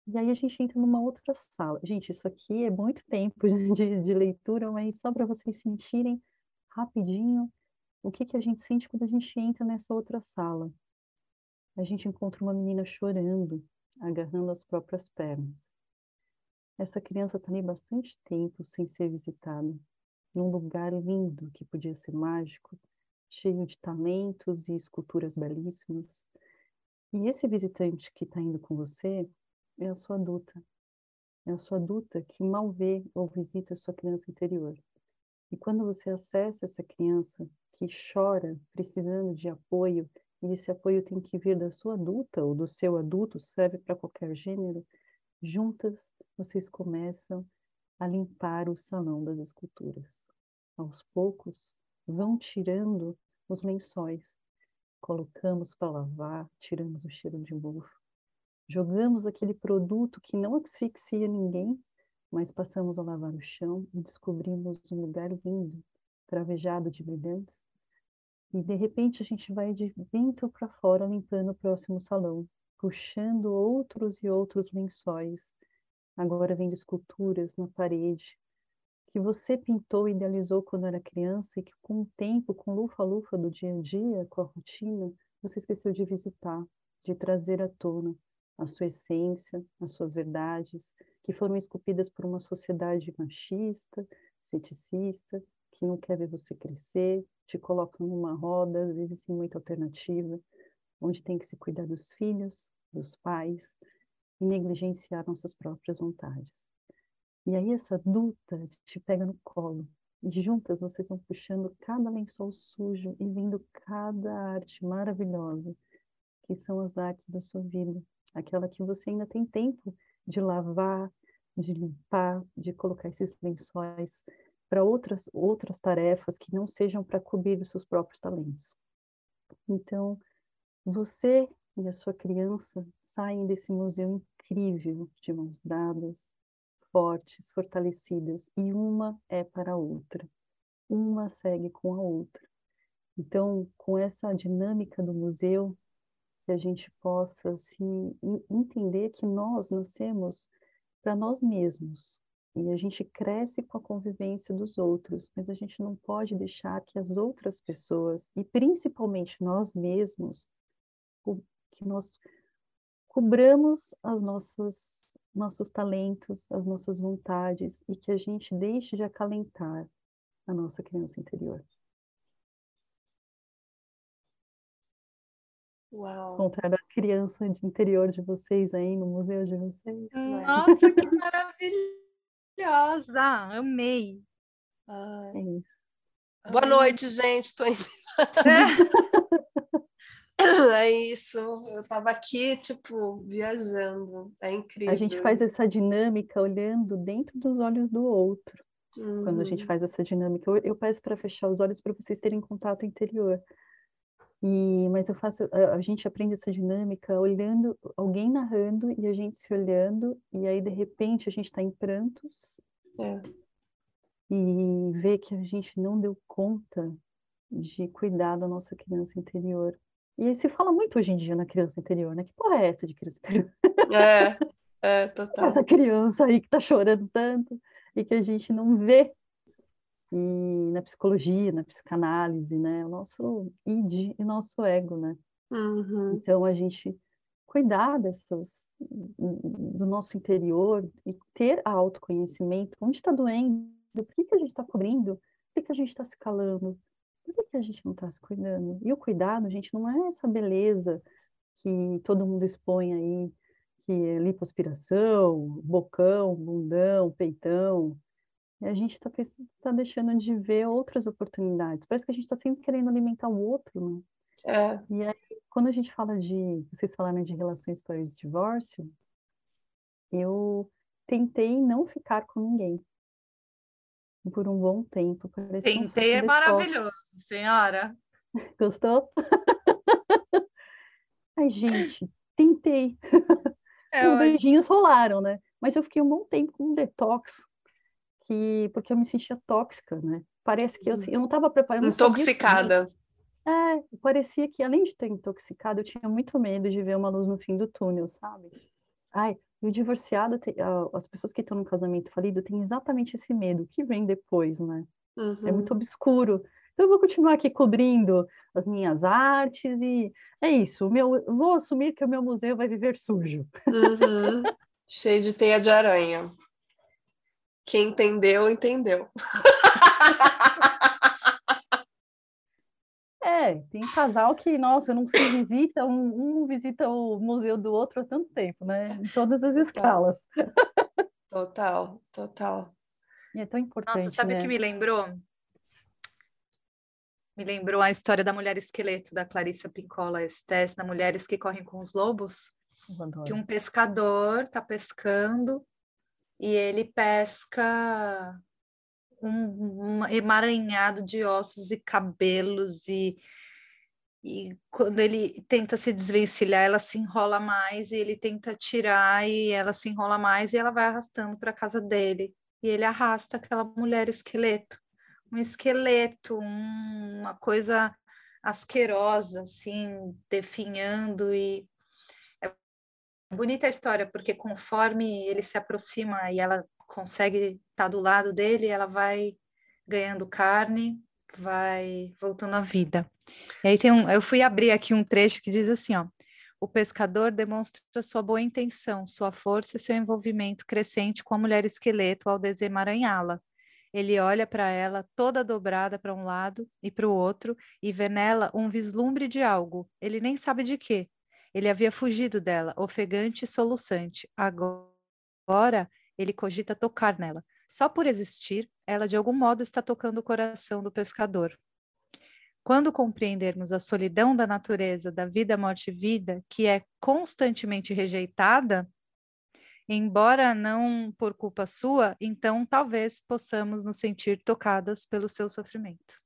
Speaker 2: E aí a gente entra numa outra sala. Gente, isso aqui é muito tempo de, de leitura, mas só para vocês sentirem rapidinho o que, que a gente sente quando a gente entra nessa outra sala. A gente encontra uma menina chorando, agarrando as próprias pernas. Essa criança está ali bastante tempo sem ser visitada, num lugar lindo que podia ser mágico, cheio de talentos e esculturas belíssimas. E esse visitante que está indo com você é a sua adulta. É a sua adulta que mal vê ou visita a sua criança interior. E quando você acessa essa criança que chora, precisando de apoio, e esse apoio tem que vir da sua adulta ou do seu adulto, serve para qualquer gênero, Juntas, vocês começam a limpar o salão das esculturas. Aos poucos, vão tirando os lençóis. Colocamos para lavar, tiramos o cheiro de mofo. Jogamos aquele produto que não asfixia ninguém, mas passamos a lavar o chão e descobrimos um lugar lindo, travejado de brilhantes. E de repente a gente vai de dentro para fora limpando o próximo salão, puxando outros e outros lençóis, agora vendo esculturas na parede, que você pintou e idealizou quando era criança e que com o tempo, com lufa-lufa do dia a dia, com a rotina, você esqueceu de visitar, de trazer à tona a sua essência, as suas verdades, que foram esculpidas por uma sociedade machista, ceticista, que não quer ver você crescer, te coloca numa roda, às vezes sem muita alternativa, onde tem que se cuidar dos filhos, dos pais e negligenciar nossas próprias vontades. E aí essa adulta te pega no colo. E juntas vocês vão puxando cada lençol sujo e vendo cada arte maravilhosa, que são as artes da sua vida. Aquela que você ainda tem tempo de lavar, de limpar, de colocar esses lençóis para outras, outras tarefas que não sejam para cobrir os seus próprios talentos. Então, você e a sua criança saem desse museu incrível de mãos dadas, fortes, fortalecidas, e uma é para a outra. Uma segue com a outra. Então, com essa dinâmica do museu, que a gente possa se entender que nós nascemos para nós mesmos. E a gente cresce com a convivência dos outros, mas a gente não pode deixar que as outras pessoas, e principalmente nós mesmos, que nós cobramos as nossas nossos talentos, as nossas vontades e que a gente deixe de acalentar a nossa criança interior.
Speaker 1: Uau.
Speaker 2: Contar a criança de interior de vocês aí no museu de vocês.
Speaker 3: Nossa, que maravilhosa! Amei.
Speaker 2: É isso.
Speaker 1: Boa noite, gente. Estou indo. É isso, eu estava aqui, tipo, viajando, é incrível.
Speaker 2: A gente faz essa dinâmica olhando dentro dos olhos do outro.
Speaker 1: Uhum.
Speaker 2: Quando a gente faz essa dinâmica, eu, eu peço para fechar os olhos para vocês terem contato interior. E, mas eu faço, a, gente aprende essa dinâmica olhando, alguém narrando e a gente se olhando, e aí de repente a gente está em prantos
Speaker 1: é.
Speaker 2: e vê que a gente não deu conta de cuidar da nossa criança interior. E se fala muito hoje em dia na criança interior, né? Que porra é essa de criança interior?
Speaker 1: É, é, total.
Speaker 2: Essa criança aí que tá chorando tanto e que a gente não vê. E na psicologia, na psicanálise, né? O nosso id e nosso ego, né?
Speaker 1: Uhum.
Speaker 2: Então a gente cuidar dessas do nosso interior e ter autoconhecimento, onde está doendo, por que, que a gente está cobrindo, por que, que a gente está se calando, por que, que a gente não está se cuidando? E o cuidado, gente, não é essa beleza que todo mundo expõe aí, que é lipoaspiração, bocão, bundão, peitão. E a gente está tá deixando de ver outras oportunidades. Parece que a gente está sempre querendo alimentar o outro, né?
Speaker 1: É.
Speaker 2: E aí, quando a gente fala de, vocês falaram de relações pós-divórcio, eu tentei não ficar com ninguém por um bom tempo.
Speaker 3: Tentei um é maravilhoso, senhora.
Speaker 2: Gostou? Ai, gente, tentei.
Speaker 3: É,
Speaker 2: Os beijinhos rolaram, né? Mas eu fiquei um bom tempo com um detox, que... porque eu me sentia tóxica, né? Parece que eu, assim, eu não estava preparada.
Speaker 1: Intoxicada.
Speaker 2: É, parecia que além de ter intoxicado, eu tinha muito medo de ver uma luz no fim do túnel, sabe? Ai, e o divorciado, tem, as pessoas que estão no casamento falido têm exatamente esse medo, que vem depois, né?
Speaker 1: Uhum.
Speaker 2: É muito obscuro. Então, eu vou continuar aqui cobrindo as minhas artes e é isso. Meu, vou assumir que o meu museu vai viver sujo.
Speaker 1: Uhum. Cheio de teia de aranha. Quem entendeu, entendeu.
Speaker 2: É, tem casal que, nossa, não se visita, um, um visita o museu do outro há tanto tempo, né? Em todas as escalas.
Speaker 1: Total, total.
Speaker 2: E é tão importante.
Speaker 3: Nossa, sabe o
Speaker 2: né?
Speaker 3: que me lembrou? Me lembrou a história da mulher esqueleto da Clarissa Pincola Estés, da Mulheres que Correm com os Lobos. Que um pescador está pescando e ele pesca um, um emaranhado de ossos e cabelos e e quando ele tenta se desvencilhar, ela se enrola mais e ele tenta tirar e ela se enrola mais e ela vai arrastando para a casa dele. E ele arrasta aquela mulher esqueleto, um esqueleto, um, uma coisa asquerosa, assim, definhando e bonita a história porque conforme ele se aproxima e ela consegue estar tá do lado dele, ela vai ganhando carne, vai voltando à vida. E aí tem um, eu fui abrir aqui um trecho que diz assim, ó: o pescador demonstra sua boa intenção, sua força e seu envolvimento crescente com a mulher esqueleto ao desemaranhá-la. Ele olha para ela toda dobrada para um lado e para o outro e vê nela um vislumbre de algo. Ele nem sabe de quê. Ele havia fugido dela, ofegante e soluçante. Agora ele cogita tocar nela. Só por existir, ela de algum modo está tocando o coração do pescador. Quando compreendermos a solidão da natureza, da vida, morte e vida, que é constantemente rejeitada, embora não por culpa sua, então talvez possamos nos sentir tocadas pelo seu sofrimento.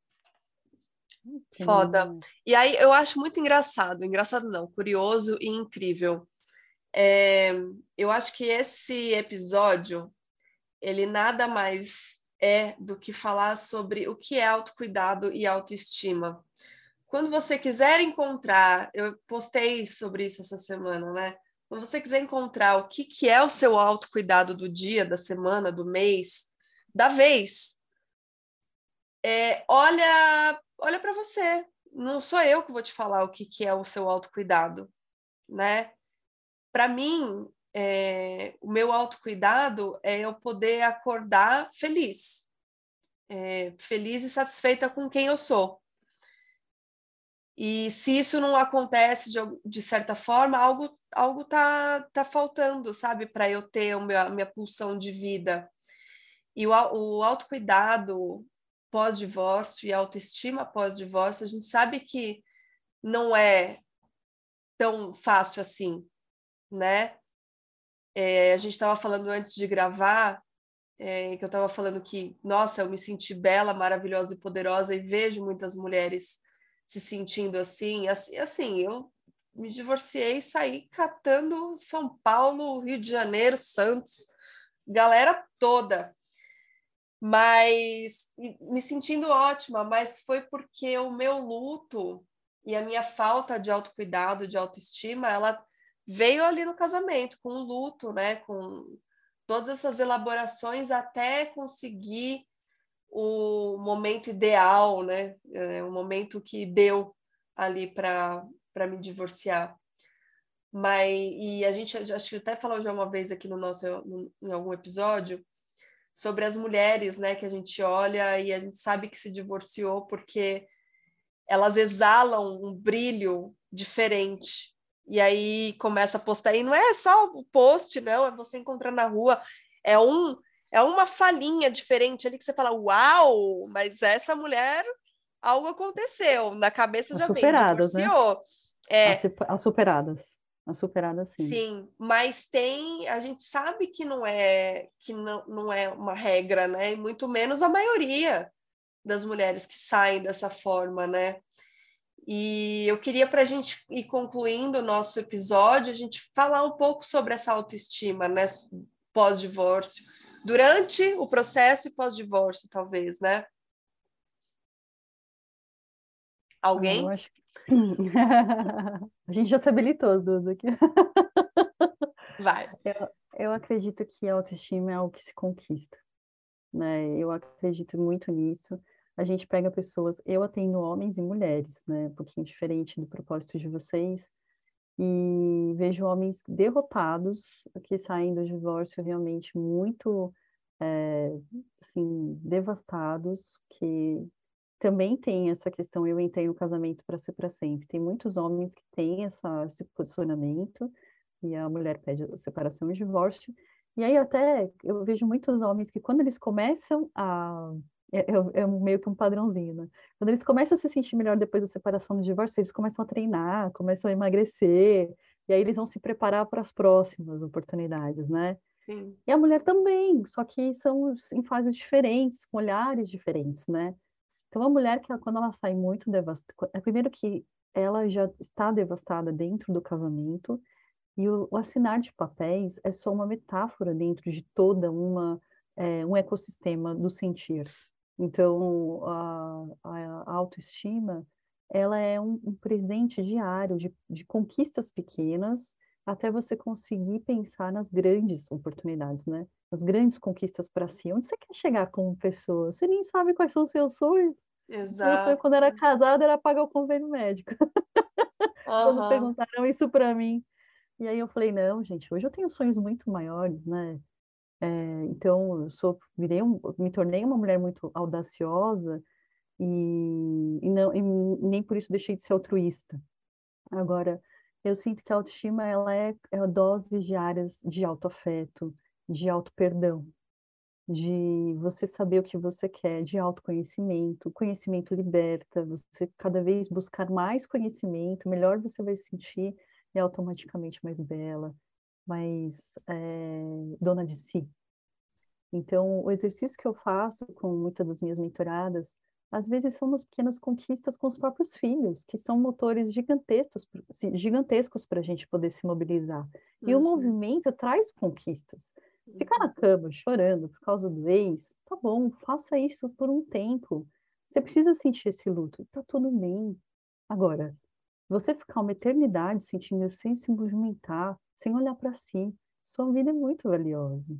Speaker 1: Foda. E aí eu acho muito engraçado, engraçado não, curioso e incrível. É, eu acho que esse episódio ele nada mais é do que falar sobre o que é autocuidado e autoestima. Quando você quiser encontrar, eu postei sobre isso essa semana, né? Quando você quiser encontrar o que, que é o seu autocuidado do dia, da semana, do mês, da vez, é, olha, olha para você. Não sou eu que vou te falar o que, que é o seu autocuidado, né? Para mim, é, o meu autocuidado é eu poder acordar feliz, é, feliz e satisfeita com quem eu sou. E se isso não acontece de, de certa forma, algo algo tá, tá faltando, sabe, para eu ter o meu, a minha pulsão de vida. E o, o autocuidado pós-divórcio e autoestima pós-divórcio, a gente sabe que não é tão fácil assim, né? É, a gente estava falando antes de gravar, é, que eu estava falando que, nossa, eu me senti bela, maravilhosa e poderosa e vejo muitas mulheres se sentindo assim. Assim, assim eu me divorciei e saí catando São Paulo, Rio de Janeiro, Santos, galera toda. Mas me sentindo ótima, mas foi porque o meu luto e a minha falta de autocuidado, de autoestima, ela veio ali no casamento, com o luto, né? Com todas essas elaborações até conseguir o momento ideal, né? É, o momento que deu ali para me divorciar. Mas e a gente acho que até falou já uma vez aqui no nosso no, em algum episódio sobre as mulheres, né, que a gente olha e a gente sabe que se divorciou porque elas exalam um brilho diferente e aí começa a postar. E não é só o post, não, é você encontrar na rua. É um é uma falinha diferente ali que você fala, uau, mas essa mulher, algo aconteceu. Na cabeça já vem, divorciou. Né? É,
Speaker 2: as superadas. As superadas, sim.
Speaker 1: Sim, mas tem, a gente sabe que não é que não, não é uma regra, né? E muito menos a maioria das mulheres que saem dessa forma, né? E eu queria, para a gente ir concluindo o nosso episódio, a gente falar um pouco sobre essa autoestima, né? Pós-divórcio, durante o processo e pós-divórcio, talvez, né? Alguém?
Speaker 2: Eu acho... a gente já se habilitou, Duda. Aqui.
Speaker 1: Vai.
Speaker 2: Eu, eu acredito que a autoestima é algo que se conquista. Né? Eu acredito muito nisso a gente pega pessoas, eu atendo homens e mulheres, né, um pouquinho diferente do propósito de vocês, e vejo homens derrotados que saem do divórcio realmente muito, é, assim, devastados, que também tem essa questão, eu entrei no casamento para ser para sempre. Tem muitos homens que têm essa, esse posicionamento, e a mulher pede a separação e divórcio, e aí até eu vejo muitos homens que quando eles começam a é, é, é, meio que um padrãozinho, né? Quando eles começam a se sentir melhor depois da separação do divórcio, eles começam a treinar, começam a emagrecer, e aí eles vão se preparar para as próximas oportunidades, né?
Speaker 1: Sim.
Speaker 2: E a mulher também, só que são em fases diferentes, com olhares diferentes, né? Então a mulher que quando ela sai muito devastada, é primeiro que ela já está devastada dentro do casamento, e o, o assinar de papéis é só uma metáfora dentro de toda uma é, um ecossistema do sentir. Então, a, a autoestima, ela é um, um presente diário de, de conquistas pequenas até você conseguir pensar nas grandes oportunidades, né? As grandes conquistas para si. Onde você quer chegar como pessoa? Você nem sabe quais são os seus sonhos.
Speaker 1: Exato.
Speaker 2: Meu sonho quando era casada era pagar o convênio médico. Uhum. quando perguntaram isso para mim. E aí eu falei, não, gente, hoje eu tenho sonhos muito maiores, né? É, então, eu sou, virei um, me tornei uma mulher muito audaciosa e, e, não, e nem por isso deixei de ser altruísta. Agora, eu sinto que a autoestima ela é, é doses diárias de autoafeto, de auto-perdão, de você saber o que você quer, de autoconhecimento. Conhecimento liberta, você cada vez buscar mais conhecimento, melhor você vai se sentir e automaticamente mais bela, mais é, dona de si. Então, o exercício que eu faço com muitas das minhas mentoradas, às vezes são umas pequenas conquistas com os próprios filhos, que são motores gigantescos, assim, gigantescos para a gente poder se mobilizar. E uhum. o movimento traz conquistas. Ficar na uhum. cama chorando por causa do ex, tá bom, faça isso por um tempo. Você precisa sentir esse luto, tá tudo bem. Agora, você ficar uma eternidade sentindo sem se movimentar, sem olhar para si, sua vida é muito valiosa.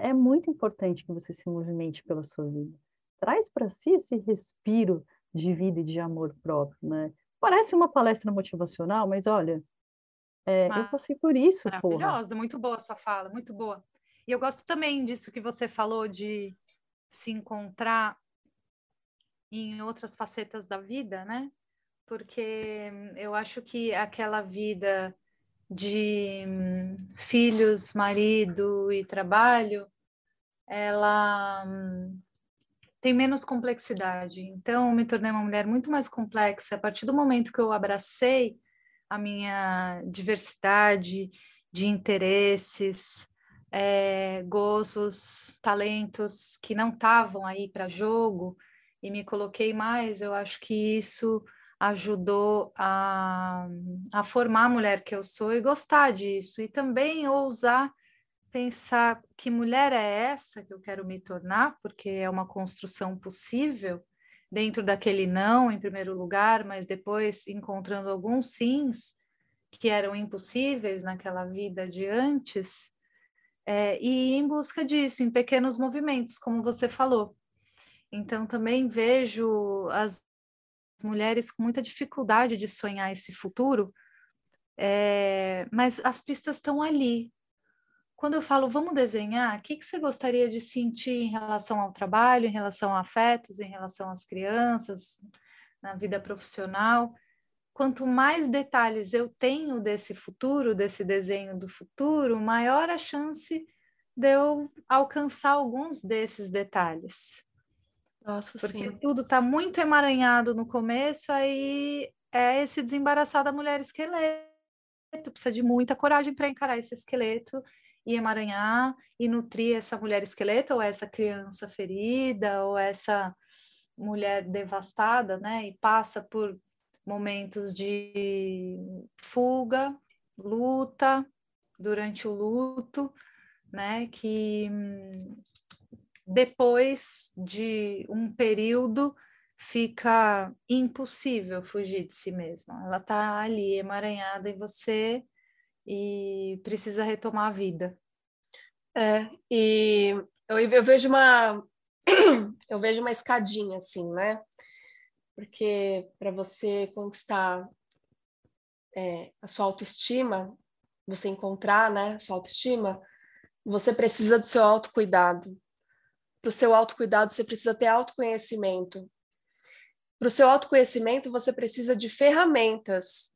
Speaker 2: É muito importante que você se movimente pela sua vida. Traz para si esse respiro de vida e de amor próprio, né? Parece uma palestra motivacional, mas olha, é, eu passei por isso,
Speaker 3: Maravilhosa,
Speaker 2: porra.
Speaker 3: muito boa a sua fala, muito boa. E eu gosto também disso que você falou de se encontrar em outras facetas da vida, né? Porque eu acho que aquela vida de hum, filhos, marido e trabalho, ela hum, tem menos complexidade. Então, me tornei uma mulher muito mais complexa a partir do momento que eu abracei a minha diversidade de interesses, é, gostos, talentos que não estavam aí para jogo e me coloquei mais. Eu acho que isso ajudou a, a formar a mulher que eu sou e gostar disso, e também ousar pensar que mulher é essa que eu quero me tornar, porque é uma construção possível dentro daquele não, em primeiro lugar, mas depois encontrando alguns sims que eram impossíveis naquela vida de antes, é, e em busca disso, em pequenos movimentos, como você falou. Então, também vejo as mulheres com muita dificuldade de sonhar esse futuro, é, mas as pistas estão ali. Quando eu falo vamos desenhar, o que, que você gostaria de sentir em relação ao trabalho, em relação a afetos, em relação às crianças, na vida profissional? Quanto mais detalhes eu tenho desse futuro, desse desenho do futuro, maior a chance de eu alcançar alguns desses detalhes.
Speaker 1: Nossa,
Speaker 3: Porque
Speaker 1: sim.
Speaker 3: tudo está muito emaranhado no começo, aí é esse desembaraçar da mulher esqueleto. Precisa de muita coragem para encarar esse esqueleto e emaranhar e nutrir essa mulher esqueleto, ou essa criança ferida, ou essa mulher devastada, né? E passa por momentos de fuga, luta, durante o luto, né? Que hum, depois de um período fica impossível fugir de si mesma. Ela está ali emaranhada em você e precisa retomar a vida.
Speaker 1: É, e eu, eu vejo uma eu vejo uma escadinha assim, né? Porque para você conquistar é, a sua autoestima, você encontrar, né, sua autoestima, você precisa do seu autocuidado para o seu autocuidado, você precisa ter autoconhecimento. Para o seu autoconhecimento, você precisa de ferramentas,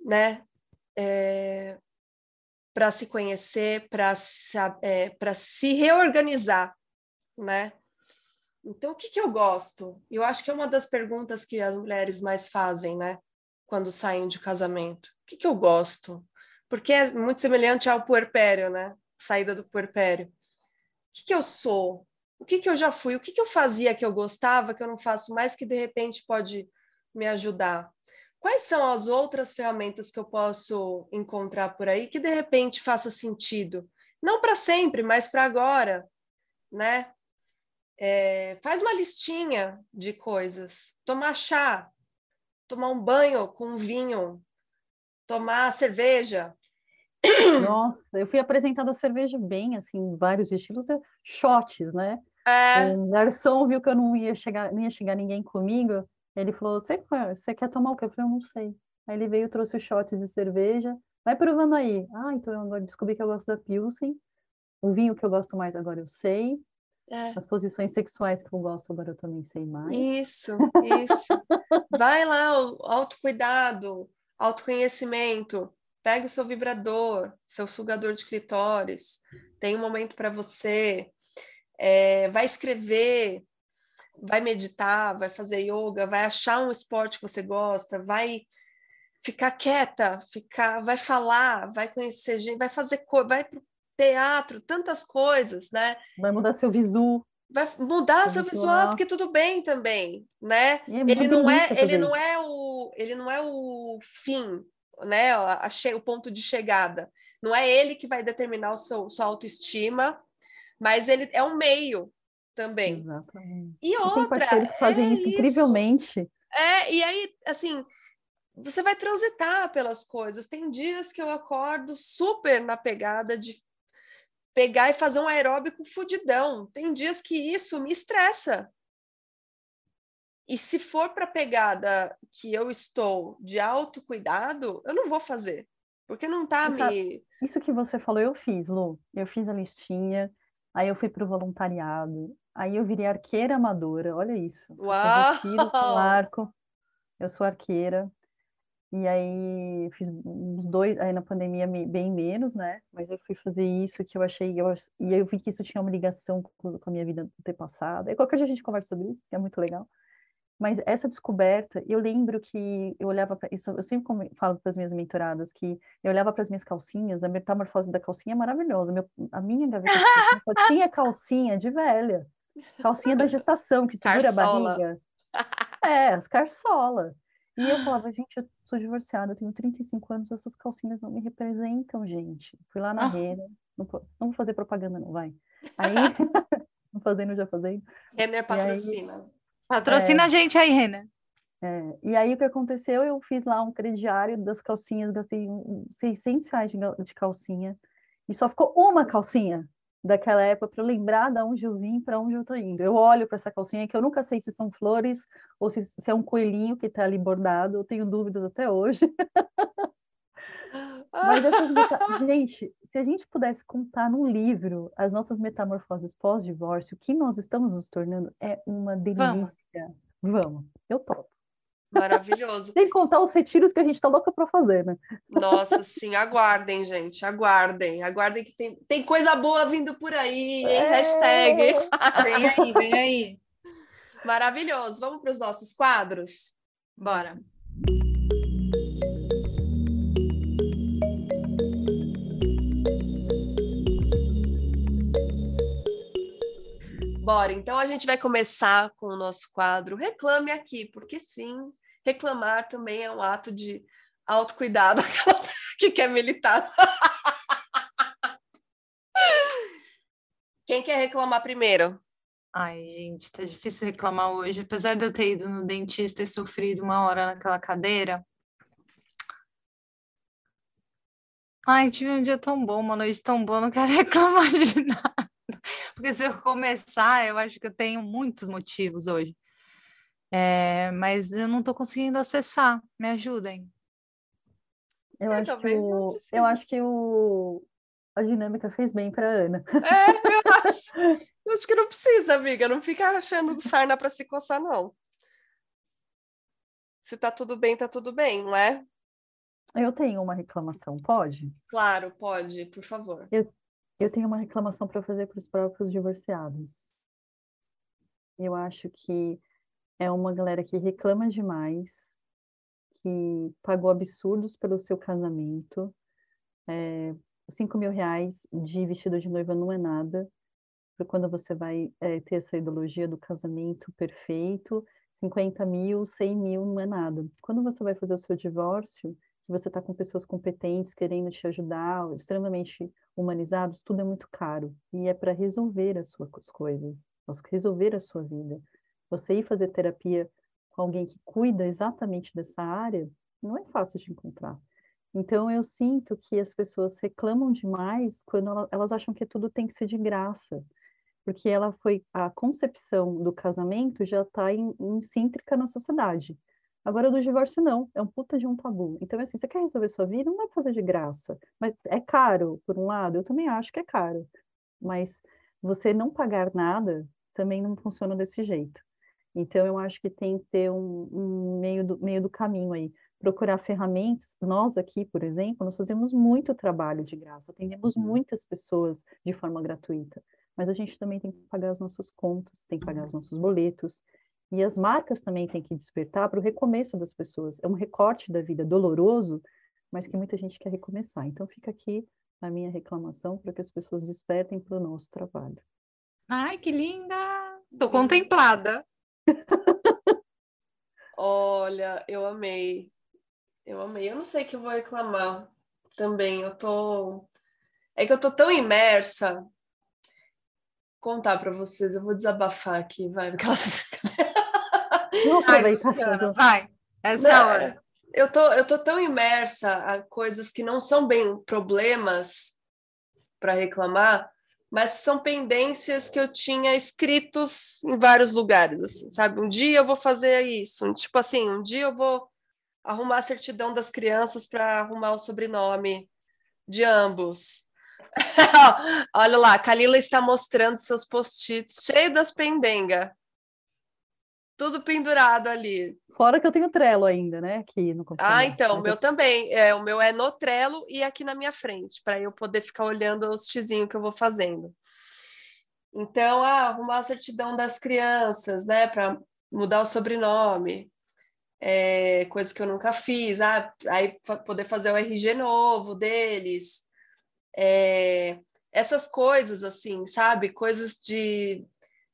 Speaker 1: né? É, para se conhecer, para é, se reorganizar, né? Então, o que, que eu gosto? Eu acho que é uma das perguntas que as mulheres mais fazem, né? Quando saem de casamento. O que, que eu gosto? Porque é muito semelhante ao puerpério, né? Saída do puerpério que, que eu sou? O que, que eu já fui? O que, que eu fazia que eu gostava, que eu não faço mais, que de repente pode me ajudar? Quais são as outras ferramentas que eu posso encontrar por aí que de repente faça sentido? Não para sempre, mas para agora, né? É, faz uma listinha de coisas. Tomar chá, tomar um banho com vinho, tomar cerveja,
Speaker 2: nossa, eu fui apresentada a cerveja bem, assim, vários estilos, de shots, né?
Speaker 1: É.
Speaker 2: O garçom viu que eu não ia chegar, não ia chegar ninguém comigo. Ele falou: Você, quer tomar o quê? Eu falei: Eu não sei. Aí ele veio, trouxe os shots de cerveja. Vai provando aí. Ah, então eu agora descobri que eu gosto da Pilsen. O vinho que eu gosto mais agora eu sei. É. As posições sexuais que eu gosto agora eu também sei mais.
Speaker 1: Isso, isso. Vai lá, o autocuidado, autoconhecimento pega o seu vibrador, seu sugador de clitóris, tem um momento para você, é, vai escrever, vai meditar, vai fazer yoga, vai achar um esporte que você gosta, vai ficar quieta, ficar, vai falar, vai conhecer gente, vai fazer coisa, vai pro teatro, tantas coisas, né?
Speaker 2: Vai mudar seu visu.
Speaker 1: Vai mudar seu visual, porque tudo bem também, né? É ele não é, ele não é o, ele não é o fim, né? A, a, o ponto de chegada. Não é ele que vai determinar o seu, sua autoestima, mas ele é um meio também.
Speaker 2: Exatamente.
Speaker 1: E outra,
Speaker 2: tem parceiros que fazem é isso incrivelmente.
Speaker 1: É, e aí, assim, você vai transitar pelas coisas. Tem dias que eu acordo super na pegada de pegar e fazer um aeróbico fudidão. Tem dias que isso me estressa. E se for para a pegada que eu estou de autocuidado, eu não vou fazer. Porque não está me.
Speaker 2: Isso que você falou, eu fiz, Lu. Eu fiz a listinha, aí eu fui para o voluntariado, aí eu virei arqueira amadora, olha isso.
Speaker 1: Uau!
Speaker 2: Eu tiro com arco, eu sou arqueira. E aí fiz uns dois, aí na pandemia bem menos, né? Mas eu fui fazer isso que eu achei, eu, e eu vi que isso tinha uma ligação com, com a minha vida ter passado. E qualquer dia a gente conversa sobre isso, que é muito legal. Mas essa descoberta, eu lembro que eu olhava para isso, eu sempre falo para as minhas mentoradas que eu olhava para as minhas calcinhas, a metamorfose da calcinha é maravilhosa. Meu, a minha gaveta só tinha calcinha de velha, calcinha da gestação que segura Carsola. a barriga. É, as carçola. E eu falava, gente, eu sou divorciada, eu tenho 35 anos, essas calcinhas não me representam, gente. Fui lá na ah. Renner, não, não, vou fazer propaganda, não, vai. Aí, não fazendo, já fazendo.
Speaker 1: Renner patrocina. Aí,
Speaker 3: patrocina é, a gente aí, Renner.
Speaker 2: É, e aí, o que aconteceu? Eu fiz lá um crediário das calcinhas, gastei 600 reais de, de calcinha, e só ficou uma calcinha daquela época para lembrar de onde eu vim, para onde eu estou indo. Eu olho para essa calcinha que eu nunca sei se são flores ou se, se é um coelhinho que está ali bordado, eu tenho dúvidas até hoje. Mas essas meta... gente, se a gente pudesse contar num livro as nossas metamorfoses pós-divórcio, o que nós estamos nos tornando é uma delícia. Vamos, Vamos. eu topo.
Speaker 1: Maravilhoso.
Speaker 2: Sem contar os retiros que a gente tá louca para fazer, né?
Speaker 1: Nossa, sim, aguardem, gente, aguardem. Aguardem que tem, tem coisa boa vindo por aí, hein? É... Hashtag.
Speaker 3: Vem aí, vem aí.
Speaker 1: Maravilhoso. Vamos para os nossos quadros?
Speaker 3: Bora.
Speaker 1: Bora, então a gente vai começar com o nosso quadro Reclame Aqui, porque sim, reclamar também é um ato de autocuidado, que quer militar. Quem quer reclamar primeiro?
Speaker 3: Ai, gente, tá difícil reclamar hoje. Apesar de eu ter ido no dentista e sofrido uma hora naquela cadeira. Ai, tive um dia tão bom, uma noite tão boa, não quero reclamar de nada. Porque se eu começar, eu acho que eu tenho muitos motivos hoje. É, mas eu não estou conseguindo acessar. Me ajudem.
Speaker 2: Eu, é, acho, que o, eu acho que o, a dinâmica fez bem para Ana.
Speaker 1: É, eu acho. eu acho que não precisa, amiga. Não fica achando sarna para se coçar, não. Se tá tudo bem, tá tudo bem, não é?
Speaker 2: Eu tenho uma reclamação, pode?
Speaker 1: Claro, pode, por favor.
Speaker 2: Eu, eu tenho uma reclamação para fazer para os próprios divorciados. Eu acho que é uma galera que reclama demais, que pagou absurdos pelo seu casamento. É, 5 mil reais de vestido de noiva não é nada, para quando você vai é, ter essa ideologia do casamento perfeito. 50 mil, 100 mil não é nada. Quando você vai fazer o seu divórcio, que você está com pessoas competentes querendo te ajudar, extremamente humanizados, tudo é muito caro. E é para resolver as suas coisas, resolver a sua vida. Você ir fazer terapia com alguém que cuida exatamente dessa área, não é fácil de encontrar. Então, eu sinto que as pessoas reclamam demais quando elas acham que tudo tem que ser de graça, porque ela foi a concepção do casamento já está incêntrica na sociedade. Agora, do divórcio, não, é um puta de um tabu. Então, assim, você quer resolver sua vida, não vai fazer de graça. Mas é caro, por um lado, eu também acho que é caro. Mas você não pagar nada também não funciona desse jeito. Então, eu acho que tem que ter um, um meio, do, meio do caminho aí. Procurar ferramentas. Nós aqui, por exemplo, nós fazemos muito trabalho de graça, atendemos uhum. muitas pessoas de forma gratuita, mas a gente também tem que pagar as nossas contas, tem que pagar os nossos boletos, e as marcas também têm que despertar para o recomeço das pessoas. É um recorte da vida doloroso, mas que muita gente quer recomeçar. Então, fica aqui a minha reclamação para que as pessoas despertem para o nosso trabalho.
Speaker 3: Ai, que linda! Estou contemplada.
Speaker 1: Olha, eu amei. Eu amei. Eu não sei que eu vou reclamar também. Eu tô. É que eu tô tão imersa. Contar para vocês, eu vou desabafar aqui, vai.
Speaker 3: Aproveitar. Vai, vai. Essa é a hora.
Speaker 1: Eu tô, eu tô tão imersa a coisas que não são bem problemas para reclamar, mas são pendências que eu tinha escritos em vários lugares, assim, sabe? Um dia eu vou fazer isso, tipo assim, um dia eu vou arrumar a certidão das crianças para arrumar o sobrenome de ambos. Olha lá, a Kalila está mostrando seus post-its cheios das pendengas. Tudo pendurado ali.
Speaker 2: Fora que eu tenho Trello ainda, né? Aqui no
Speaker 1: computador. Ah, então, o meu também. É, o meu é no Trello e aqui na minha frente, para eu poder ficar olhando os tizinhos que eu vou fazendo. Então, ah, arrumar a certidão das crianças, né? Para mudar o sobrenome. É, coisa que eu nunca fiz. Ah, aí poder fazer o RG novo deles. É, essas coisas, assim, sabe? Coisas de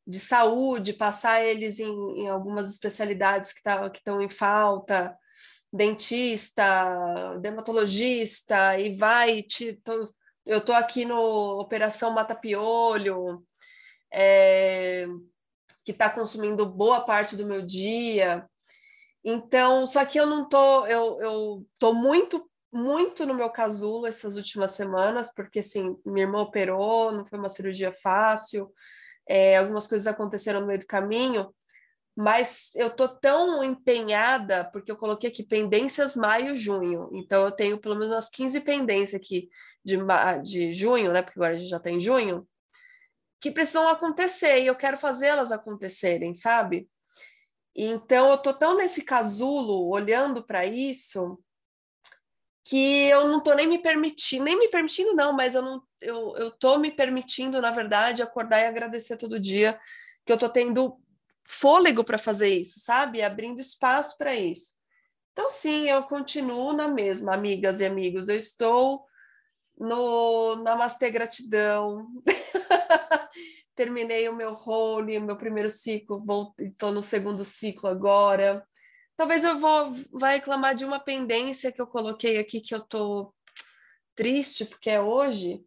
Speaker 1: de saúde, passar eles em, em algumas especialidades que tá, estão em falta, dentista, dermatologista, e vai, te, tô, eu estou aqui no Operação Mata Piolho, é, que está consumindo boa parte do meu dia. Então, só que eu não tô, eu, eu tô muito, muito no meu casulo essas últimas semanas, porque assim, minha irmã operou, não foi uma cirurgia fácil, é, algumas coisas aconteceram no meio do caminho, mas eu tô tão empenhada, porque eu coloquei aqui pendências maio, junho, então eu tenho pelo menos umas 15 pendências aqui de, de junho, né, porque agora a gente já está em junho, que precisam acontecer, e eu quero fazê-las acontecerem, sabe? Então eu tô tão nesse casulo, olhando para isso, que eu não tô nem me permitindo, nem me permitindo não, mas eu não eu, eu tô me permitindo, na verdade, acordar e agradecer todo dia que eu tô tendo fôlego para fazer isso, sabe? Abrindo espaço para isso. Então, sim, eu continuo na mesma, amigas e amigos. Eu estou no Namastê Gratidão. Terminei o meu role, o meu primeiro ciclo, estou no segundo ciclo agora. Talvez eu vou vai reclamar de uma pendência que eu coloquei aqui que eu tô triste porque é hoje,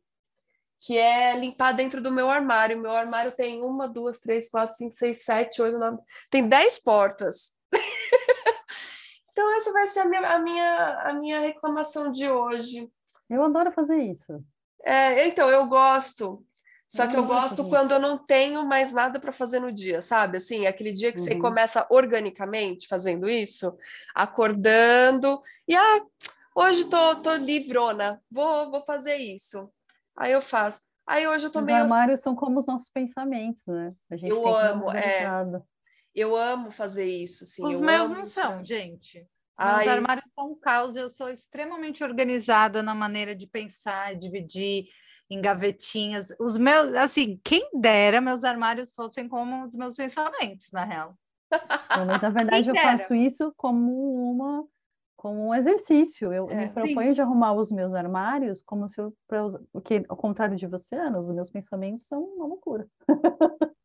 Speaker 1: que é limpar dentro do meu armário. Meu armário tem uma, duas, três, quatro, cinco, seis, sete, oito, nove, tem dez portas. então essa vai ser a minha, a minha, a minha reclamação de hoje.
Speaker 2: Eu adoro fazer isso.
Speaker 1: É, então eu gosto. Só que eu gosto quando eu não tenho mais nada para fazer no dia, sabe? Assim, aquele dia que uhum. você começa organicamente fazendo isso, acordando, e ah, hoje tô, tô livrona, vou, vou fazer isso. Aí eu faço. Aí hoje eu tô
Speaker 2: os
Speaker 1: meio.
Speaker 2: Os armários são como os nossos pensamentos, né?
Speaker 1: eu amo, é. Eu amo fazer isso, assim.
Speaker 3: Os meus não são, gente. Ai... Os armários são um caos. Eu sou extremamente organizada na maneira de pensar, dividir em gavetinhas. Os meus, assim, quem dera meus armários fossem como os meus pensamentos, na real.
Speaker 2: Mas na verdade eu faço isso como uma como um exercício. Eu, é, me proponho sim. de arrumar os meus armários como se eu porque ao contrário de você, Ana, os meus pensamentos são uma loucura.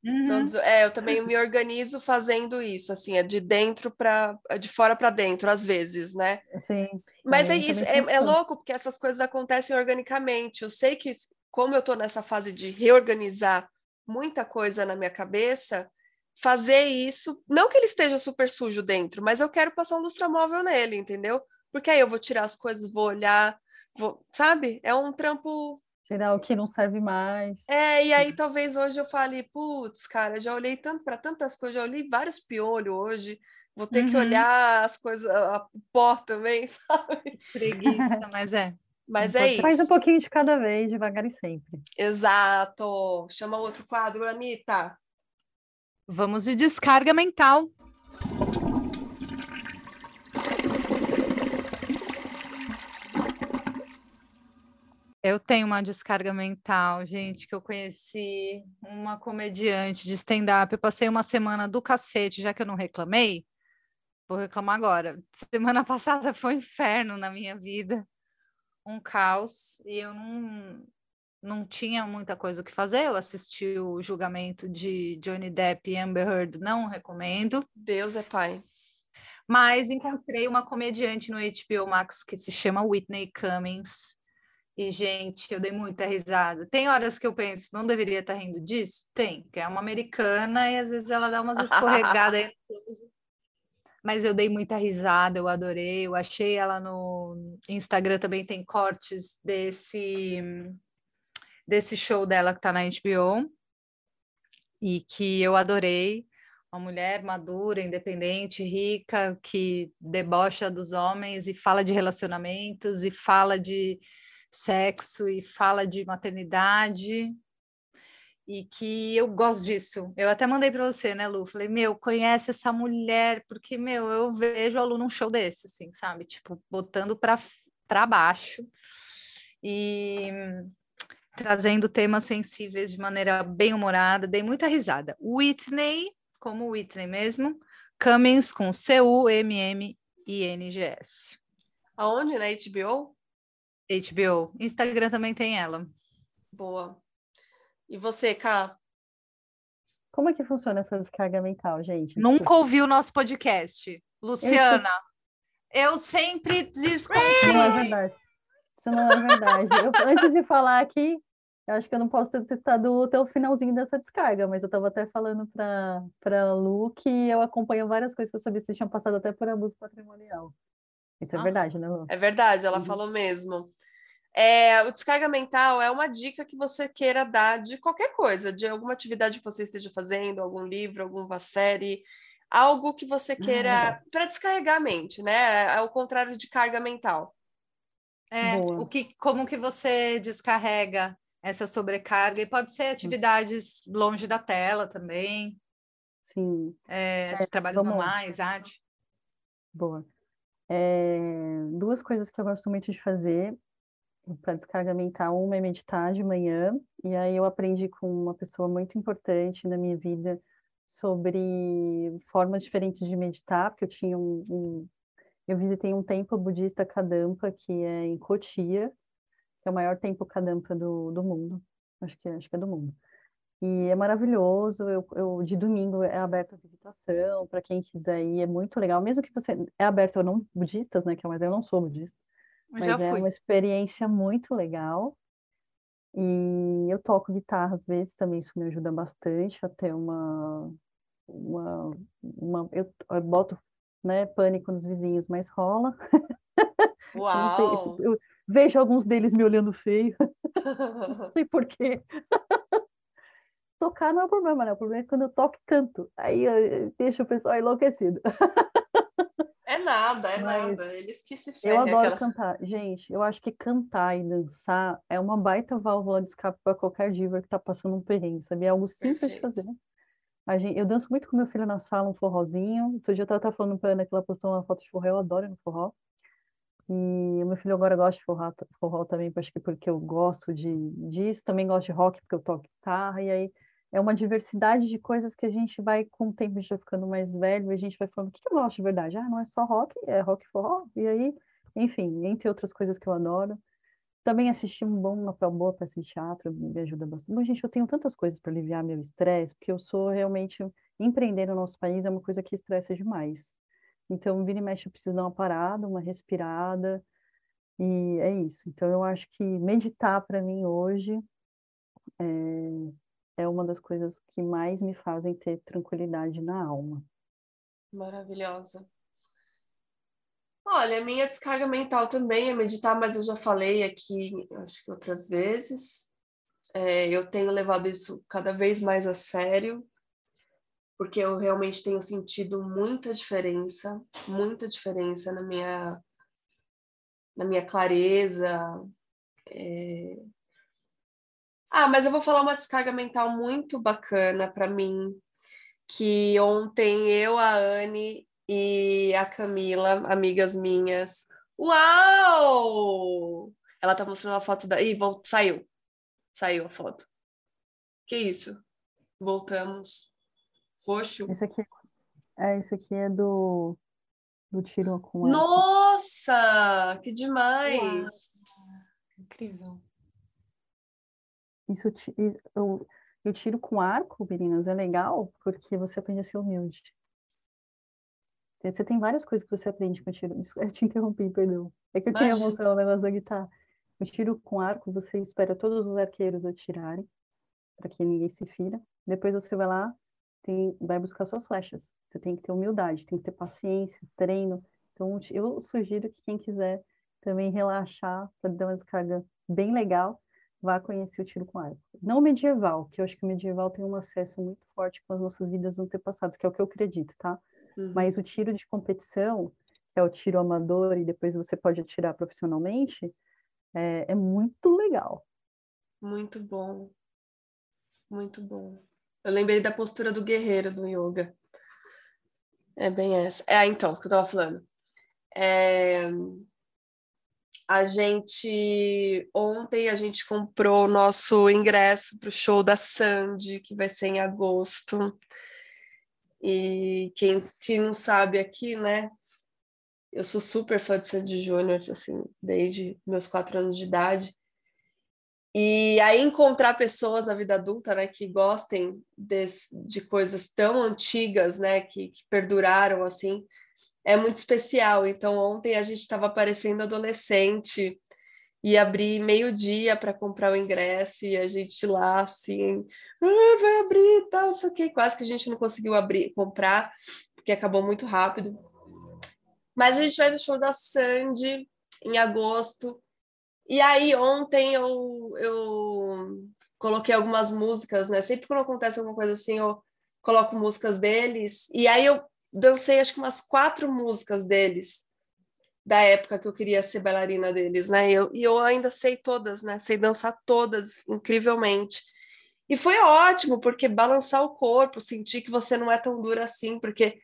Speaker 1: Uhum. Então, é, eu também me organizo fazendo isso, assim, é de dentro para de fora para dentro, às vezes, né?
Speaker 2: Sim.
Speaker 1: Mas é isso, é, é, louco porque essas coisas acontecem organicamente. Eu sei que, como eu estou nessa fase de reorganizar muita coisa na minha cabeça, fazer isso, não que ele esteja super sujo dentro, mas eu quero passar um lustramóvel nele, entendeu? Porque aí eu vou tirar as coisas, vou olhar, vou, sabe? É um trampo
Speaker 2: Tirar o que não serve mais.
Speaker 1: É, e aí talvez hoje eu fale, putz, cara, já olhei tanto para tantas coisas, já olhei vários piolhos hoje, vou ter uhum. que olhar as coisas, a pó também, sabe?
Speaker 3: Preguiça, mas é.
Speaker 1: Mas é isso.
Speaker 2: Faz um pouquinho de cada vez, devagar e sempre.
Speaker 1: Exato. Chama outro quadro, Anitta.
Speaker 3: Vamos de descarga mental. Eu tenho uma descarga mental, gente, que eu conheci uma comediante de stand-up. Eu passei uma semana do cacete, já que eu não reclamei. Vou reclamar agora. Semana passada foi um inferno na minha vida, um caos, e eu não, não tinha muita coisa o que fazer. Eu assisti o julgamento de Johnny Depp e Amber Heard, não recomendo.
Speaker 1: Deus é pai.
Speaker 3: Mas encontrei uma comediante no HBO Max que se chama Whitney Cummings e, gente, eu dei muita risada. Tem horas que eu penso, não deveria estar rindo disso? Tem, que é uma americana e às vezes ela dá umas escorregadas. Mas eu dei muita risada, eu adorei. Eu achei ela no Instagram também tem cortes desse desse show dela que tá na HBO e que eu adorei. Uma mulher madura, independente, rica, que debocha dos homens e fala de relacionamentos e fala de sexo e fala de maternidade e que eu gosto disso. Eu até mandei para você, né, Lu? Falei, meu, conhece essa mulher, porque, meu, eu vejo a Lu num show desse, assim, sabe? Tipo, botando para baixo e trazendo temas sensíveis de maneira bem humorada, dei muita risada. Whitney, como Whitney mesmo, Cummings com C-U-M-M-I-N-G-S.
Speaker 1: Aonde? Na HBO?
Speaker 3: HBO. Instagram também tem ela.
Speaker 1: Boa. E você, Ká?
Speaker 2: Como é que funciona essa descarga mental, gente?
Speaker 3: Nunca ouviu o nosso podcast. Luciana, eu, eu sempre desconfio.
Speaker 2: Não é verdade. Isso não é verdade. Eu, antes de falar aqui, eu acho que eu não posso ter citado até o finalzinho dessa descarga, mas eu estava até falando para a Lu que eu acompanho várias coisas que eu sabia que você tinha passado até por abuso patrimonial. Isso é ah, verdade, né, Lu?
Speaker 1: É verdade, ela uhum. falou mesmo. É, o descarga mental é uma dica que você queira dar de qualquer coisa, de alguma atividade que você esteja fazendo, algum livro, alguma série, algo que você queira uhum. para descarregar a mente, né? Ao contrário de carga mental.
Speaker 3: É, o que, como que você descarrega essa sobrecarga? E pode ser atividades longe da tela também.
Speaker 2: Sim.
Speaker 3: É, é, trabalhos manuais, arte.
Speaker 2: Boa. É, duas coisas que eu gosto muito de fazer para descarga mental. Uma é meditar de manhã, e aí eu aprendi com uma pessoa muito importante na minha vida sobre formas diferentes de meditar, porque eu tinha um, um eu visitei um templo budista Kadampa, que é em Kotia, que é o maior templo Kadampa do, do mundo. Acho que, acho que é do mundo. E é maravilhoso. Eu, eu, de domingo é aberto a visitação para quem quiser ir, é muito legal. Mesmo que você é aberto a não budistas, né? Que mas eu não sou budista, mas é uma experiência muito legal. E eu toco guitarra às vezes também, isso me ajuda bastante a ter uma uma, uma eu, eu boto né, pânico nos vizinhos, mas rola.
Speaker 1: Uau!
Speaker 2: eu vejo alguns deles me olhando feio. não sei porquê tocar não é o problema, né? O problema é quando eu toco e canto. Aí deixa o pessoal enlouquecido.
Speaker 1: É nada, é Mas nada. Eles que se
Speaker 2: ferem. Eu adoro aquelas... cantar. Gente, eu acho que cantar e dançar é uma baita válvula de escape para qualquer diva que tá passando um perrengue, sabe? É algo simples Perfeito. de fazer. Gente, eu danço muito com meu filho na sala, um forrozinho. Outro dia eu tava falando pra Ana que ela postou uma foto de forró, eu adoro no forró. E meu filho agora gosta de forró, forró também, acho que porque eu gosto de, disso. Também gosto de rock, porque eu toco guitarra. E aí é uma diversidade de coisas que a gente vai, com o tempo, a gente vai ficando mais velho, e a gente vai falando, o que eu gosto de verdade? Ah, não é só rock, é rock forró, e aí, enfim, entre outras coisas que eu adoro. Também assistir um bom papel boa peça de teatro me ajuda bastante. Mas, gente, eu tenho tantas coisas para aliviar meu estresse, porque eu sou realmente. Empreender no nosso país é uma coisa que estressa demais. Então, vira e mexe, eu preciso dar uma parada, uma respirada, e é isso. Então, eu acho que meditar para mim hoje é, é uma das coisas que mais me fazem ter tranquilidade na alma.
Speaker 1: Maravilhosa. Olha, a minha descarga mental também é meditar, mas eu já falei aqui, acho que outras vezes. É, eu tenho levado isso cada vez mais a sério, porque eu realmente tenho sentido muita diferença, muita diferença na minha, na minha clareza, é, ah, mas eu vou falar uma descarga mental muito bacana para mim, que ontem eu, a Anne e a Camila, amigas minhas. Uau! Ela tá mostrando a foto da. Ih, vol... saiu. Saiu a foto. Que isso? Voltamos. Roxo.
Speaker 2: Isso aqui é, isso aqui é do, do tiro com
Speaker 1: Nossa! Que demais! Uau.
Speaker 3: Incrível.
Speaker 2: Isso, isso eu, eu tiro com arco, meninas, é legal porque você aprende a ser humilde. Você tem várias coisas que você aprende com tiro. Eu te interrompi, perdão. É que eu queria mostrar o negócio da guitarra. O tiro com arco, você espera todos os arqueiros atirarem, para que ninguém se fira. Depois você vai lá, tem, vai buscar suas flechas. Você tem que ter humildade, tem que ter paciência, treino. Então, eu sugiro que quem quiser também relaxar, para dar uma descarga bem legal, vá conhecer o tiro com arco. Não o medieval, que eu acho que o medieval tem um acesso muito forte com as nossas vidas antepassadas, que é o que eu acredito, tá? Uhum. Mas o tiro de competição, que é o tiro amador e depois você pode atirar profissionalmente, é, é muito legal.
Speaker 1: Muito bom. Muito bom. Eu lembrei da postura do guerreiro do yoga. É bem essa. É, então, que eu tava falando. É, a gente ontem a gente comprou o nosso ingresso para o show da Sandy, que vai ser em agosto. E quem, quem não sabe aqui, né? Eu sou super fã de Sandy Júnior, assim, desde meus quatro anos de idade. E aí encontrar pessoas na vida adulta, né, que gostem de, de coisas tão antigas, né, que, que perduraram assim, é muito especial. Então, ontem a gente estava parecendo adolescente e abri meio-dia para comprar o ingresso e a gente lá assim, ah, vai abrir, tal, não sei o quê. Quase que a gente não conseguiu abrir, comprar, porque acabou muito rápido. Mas a gente vai no show da Sandy em agosto. E aí ontem eu, eu coloquei algumas músicas, né? Sempre quando acontece alguma coisa assim, eu coloco músicas deles. E aí eu dancei acho que umas quatro músicas deles, da época que eu queria ser bailarina deles, né? Eu, e eu ainda sei todas, né? Sei dançar todas incrivelmente. E foi ótimo, porque balançar o corpo, sentir que você não é tão dura assim, porque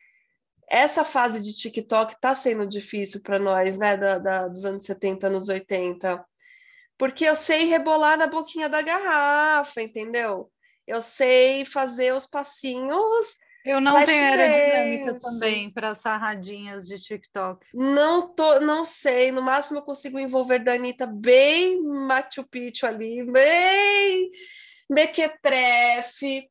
Speaker 1: essa fase de TikTok está sendo difícil para nós, né? Da, da, dos anos 70, anos 80. Porque eu sei rebolar na boquinha da garrafa, entendeu? Eu sei fazer os passinhos
Speaker 3: eu não tenho aerodinâmica também para sarradinhas de TikTok.
Speaker 1: Não tô, não sei. No máximo eu consigo envolver da Anitta bem Machu Picchu ali, bem mequetrefe,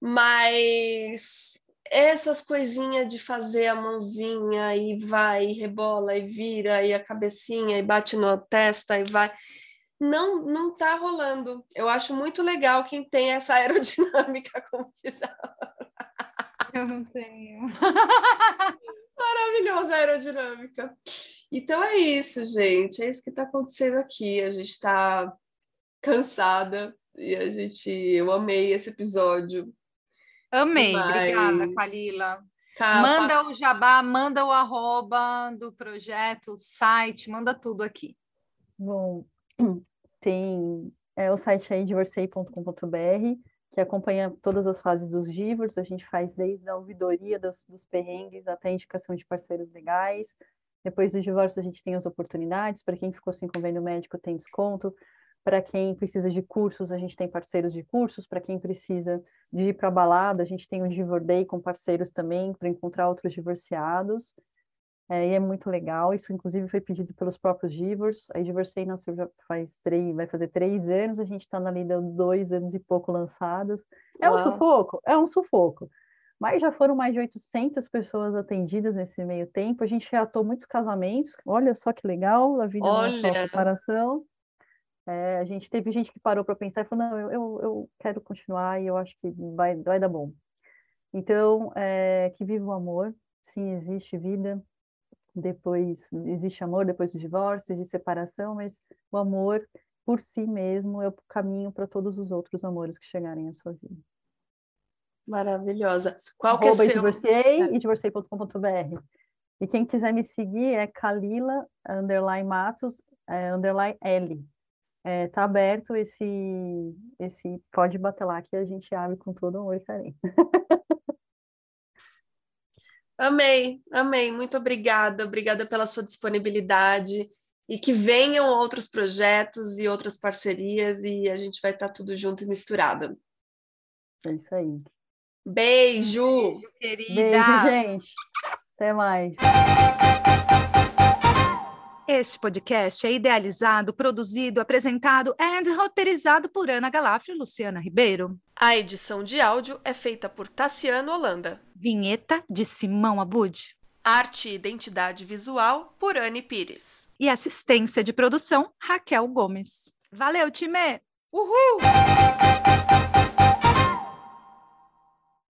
Speaker 1: mas essas coisinhas de fazer a mãozinha e vai, e rebola, e vira, e a cabecinha, e bate na testa, e vai. Não, não tá rolando. Eu acho muito legal quem tem essa aerodinâmica, como diz a
Speaker 3: eu não tenho.
Speaker 1: Maravilhosa aerodinâmica. Então é isso, gente. É isso que está acontecendo aqui. A gente está cansada e a gente. Eu amei esse episódio.
Speaker 3: Amei, Mas... obrigada, Kalila. Capa... Manda o jabá, manda o arroba do projeto, o site, manda tudo aqui.
Speaker 2: Bom, tem é, o site aí divorcei.com.br que acompanha todas as fases dos GIVORs, a gente faz desde a ouvidoria dos, dos perrengues até a indicação de parceiros legais. Depois do divórcio, a gente tem as oportunidades, para quem ficou sem convênio médico tem desconto, para quem precisa de cursos, a gente tem parceiros de cursos, para quem precisa de ir para balada, a gente tem o Divor Day com parceiros também, para encontrar outros divorciados. É, e é muito legal. Isso, inclusive, foi pedido pelos próprios Givors. A Divorcei nasceu já faz três, vai fazer três anos, a gente está na lida dois anos e pouco lançadas. É Uau. um sufoco? É um sufoco. Mas já foram mais de 800 pessoas atendidas nesse meio tempo. A gente reatou muitos casamentos. Olha só que legal, a vida Olha. não é só separação. É, a gente teve gente que parou para pensar e falou: não, eu, eu, eu, quero continuar e eu acho que vai, vai dar bom. Então, é, que viva o amor. Sim, existe vida, depois existe amor depois do divórcio, de separação, mas o amor por si mesmo é o caminho para todos os outros amores que chegarem à sua vida.
Speaker 1: Maravilhosa. Qual
Speaker 2: Arroba
Speaker 1: que é
Speaker 2: seu... divorciei é. e divorciei.com.br. E quem quiser me seguir é Kalila, underline Matos, é, underline L. É, tá aberto esse, esse, pode bater lá que a gente abre com todo amor e carinho.
Speaker 1: Amei, amei. Muito obrigada. Obrigada pela sua disponibilidade e que venham outros projetos e outras parcerias e a gente vai estar tudo junto e misturado.
Speaker 2: É isso aí.
Speaker 1: Beijo!
Speaker 3: Beijo, querida!
Speaker 2: Beijo, gente! Até mais!
Speaker 3: Este podcast é idealizado, produzido, apresentado e roteirizado por Ana Galafrio e Luciana Ribeiro.
Speaker 1: A edição de áudio é feita por Tassiano Holanda.
Speaker 3: Vinheta de Simão Abud.
Speaker 1: Arte e identidade visual por Anne Pires.
Speaker 3: E assistência de produção, Raquel Gomes. Valeu, time!
Speaker 1: Uhul!